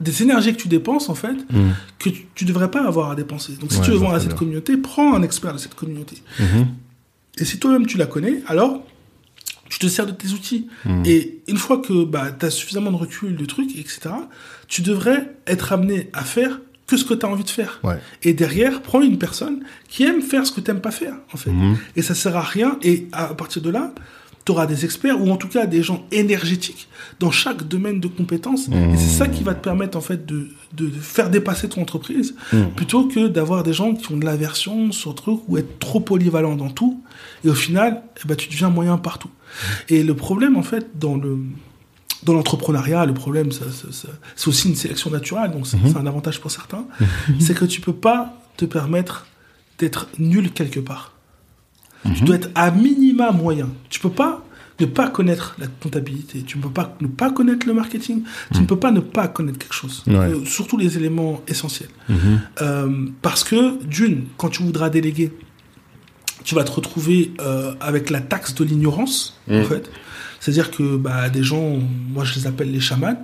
des énergies que tu dépenses, en fait, mhm. que tu, ne devrais pas avoir à dépenser. Donc, si tu veux vendre à cette communauté, prends un expert de cette communauté. Et si toi-même tu la connais, alors tu te sers de tes outils. Hmm. Et une fois que bah, tu as suffisamment de recul, de trucs, etc., tu devrais être amené à faire que ce que tu as envie de faire. Et derrière, prends une personne qui aime faire ce que tu n'aimes pas faire, en fait. Hmm. Et ça sert à rien. Et à partir de là, tu auras des experts ou en tout cas des gens énergétiques dans chaque domaine de compétences. Et c'est ça qui va te permettre en fait de, de faire dépasser ton entreprise mmh. plutôt que d'avoir des gens qui ont de l'aversion sur le truc ou être trop polyvalent dans tout. Et au final, eh ben, tu deviens moyen partout. Et le problème en fait dans le dans l'entrepreneuriat, le problème, ça, c'est aussi une sélection naturelle, donc c'est mmh. un avantage pour certains, c'est que tu peux pas te permettre d'être nul quelque part. Tu dois être à minima moyen. Tu peux pas ne pas connaître la comptabilité, tu ne peux pas ne pas connaître le marketing, tu ne peux pas ne pas connaître quelque chose, euh, surtout les éléments essentiels. Mhm. Euh, parce que, d'une, quand tu voudras déléguer, tu vas te retrouver euh, avec la taxe de l'ignorance, en mhm. fait. C'est-à-dire que bah, des gens, moi je les appelle les chamans,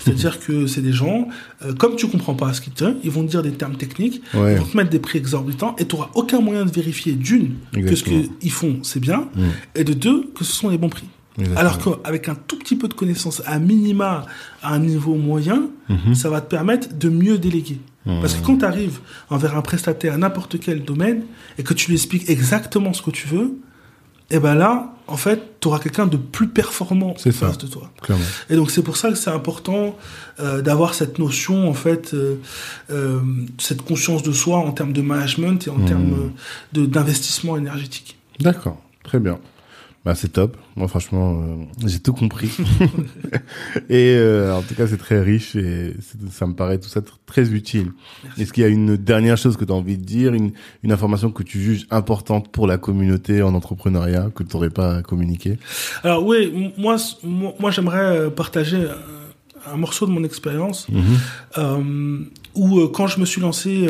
c'est-à-dire que c'est des gens, euh, comme tu comprends pas ce qu'ils te ils vont te dire des termes techniques, ils vont te mettre des prix exorbitants et tu n'auras aucun moyen de vérifier d'une, que ce qu'ils font c'est bien, mm. et de deux, que ce sont les bons prix. Alors qu'avec un tout petit peu de connaissances, à minima, à un niveau moyen, mm-hmm. ça va te permettre de mieux déléguer. Mm. Parce que quand tu arrives envers un prestataire à n'importe quel domaine et que tu lui expliques exactement ce que tu veux, et ben là, en fait, tu auras quelqu'un de plus performant en face de toi. Et donc c'est pour ça que c'est important euh, d'avoir cette notion, en fait, euh, euh, cette conscience de soi en termes de management et en hmm. termes d'investissement énergétique. D'accord, très bien. Bah, c'est top. Moi, franchement, euh, j'ai tout compris. et euh, en tout cas, c'est très riche et ça me paraît tout ça très utile. Est-ce qu'il y a une dernière chose que tu as envie de dire, une, une information que tu juges importante pour la communauté en entrepreneuriat que tu n'aurais pas communiqué? Alors oui, moi, moi, j'aimerais euh, partager un morceau de mon expérience mhm. euh, où quand je me suis lancé,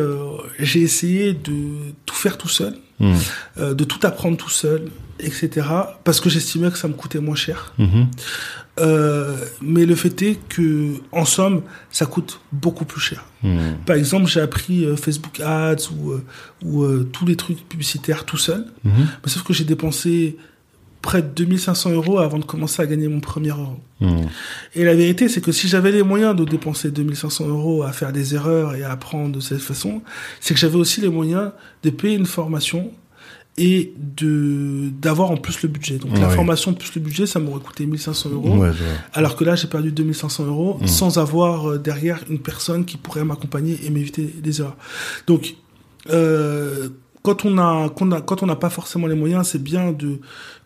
j'ai essayé de tout faire tout seul, Hmm. euh, de tout apprendre tout seul, etc. Parce que j'estimais que ça me coûtait moins cher. Mhm. Euh, mais le fait est que, en somme, ça coûte beaucoup plus cher. Hmm. Par exemple, j'ai appris euh, Facebook Ads ou, euh, ou euh, tous les trucs publicitaires tout seul. Mhm. Mais sauf que j'ai dépensé près de 2500 euros avant de commencer à gagner mon premier euro. Hmm. Et la vérité, c'est que si j'avais les moyens de dépenser 2500 euros à faire des erreurs et à apprendre de cette façon, c'est que j'avais aussi les moyens de payer une formation et de d'avoir en plus le budget. Donc la Ouais. formation plus le budget, ça m'aurait coûté 1500 euros. Ouais. Alors que là, j'ai perdu 2500 euros Mm. sans avoir euh, derrière une personne qui pourrait m'accompagner et m'éviter des erreurs. Donc, euh, quand on a, quand on a, quand on n'a pas forcément les moyens, c'est bien de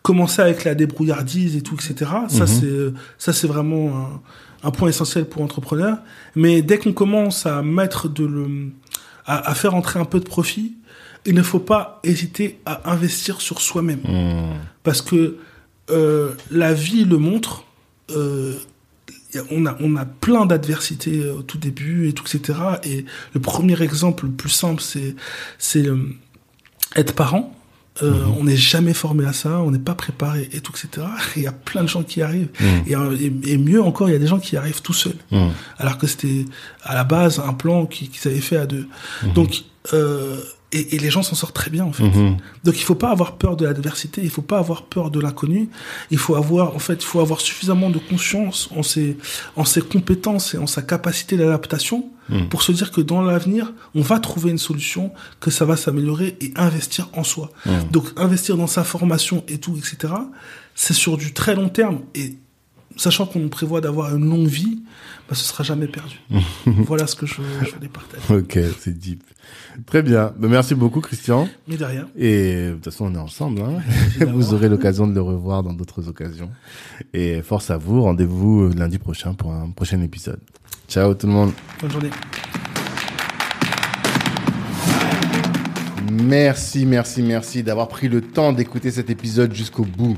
commencer avec la débrouillardise et tout, etc. Ça, Mhm. c'est, ça, c'est vraiment un, un point essentiel pour entrepreneur. Mais dès qu'on commence à mettre de le, à, à faire entrer un peu de profit, il ne faut pas hésiter à investir sur soi-même Hmm. parce que euh, la vie le montre. euh, on a, on a plein d'adversités euh, au tout début et tout, etc. Et le premier exemple le plus simple, c'est, c'est être parent. Euh, On n'est jamais formé à ça, on n'est pas préparé et tout, etc. Il y a plein de gens qui arrivent. Et, euh, et, et mieux encore, il y a des gens qui arrivent tout seuls. Hmm. Alors que c'était à la base un plan qui- qu'ils avaient fait à deux. Donc, euh, et, et les gens s'en sortent très bien en fait. Mhm. Donc il faut pas avoir peur de l'adversité, il faut pas avoir peur de l'inconnu. Il faut avoir, en fait, il faut avoir suffisamment de conscience en ses, en ses compétences et en sa capacité d'adaptation Mm. pour se dire que dans l'avenir, on va trouver une solution, que ça va s'améliorer et investir en soi. Mm. Donc investir dans sa formation et tout, etc. C'est sur du très long terme et sachant qu'on prévoit d'avoir une longue vie, bah, ce sera jamais perdu. voilà ce que je, je voulais partager. Ok, c'est deep. Très bien. Ben, merci beaucoup, Christian. Mais de rien. Et de toute façon, on est ensemble. Hein. Vous aurez l'occasion de le revoir dans d'autres occasions. Et force à vous. Rendez-vous euh, lundi prochain pour un prochain épisode. Ciao tout le monde. Bonne journée. Merci, merci, merci d'avoir pris le temps d'écouter cet épisode jusqu'au bout.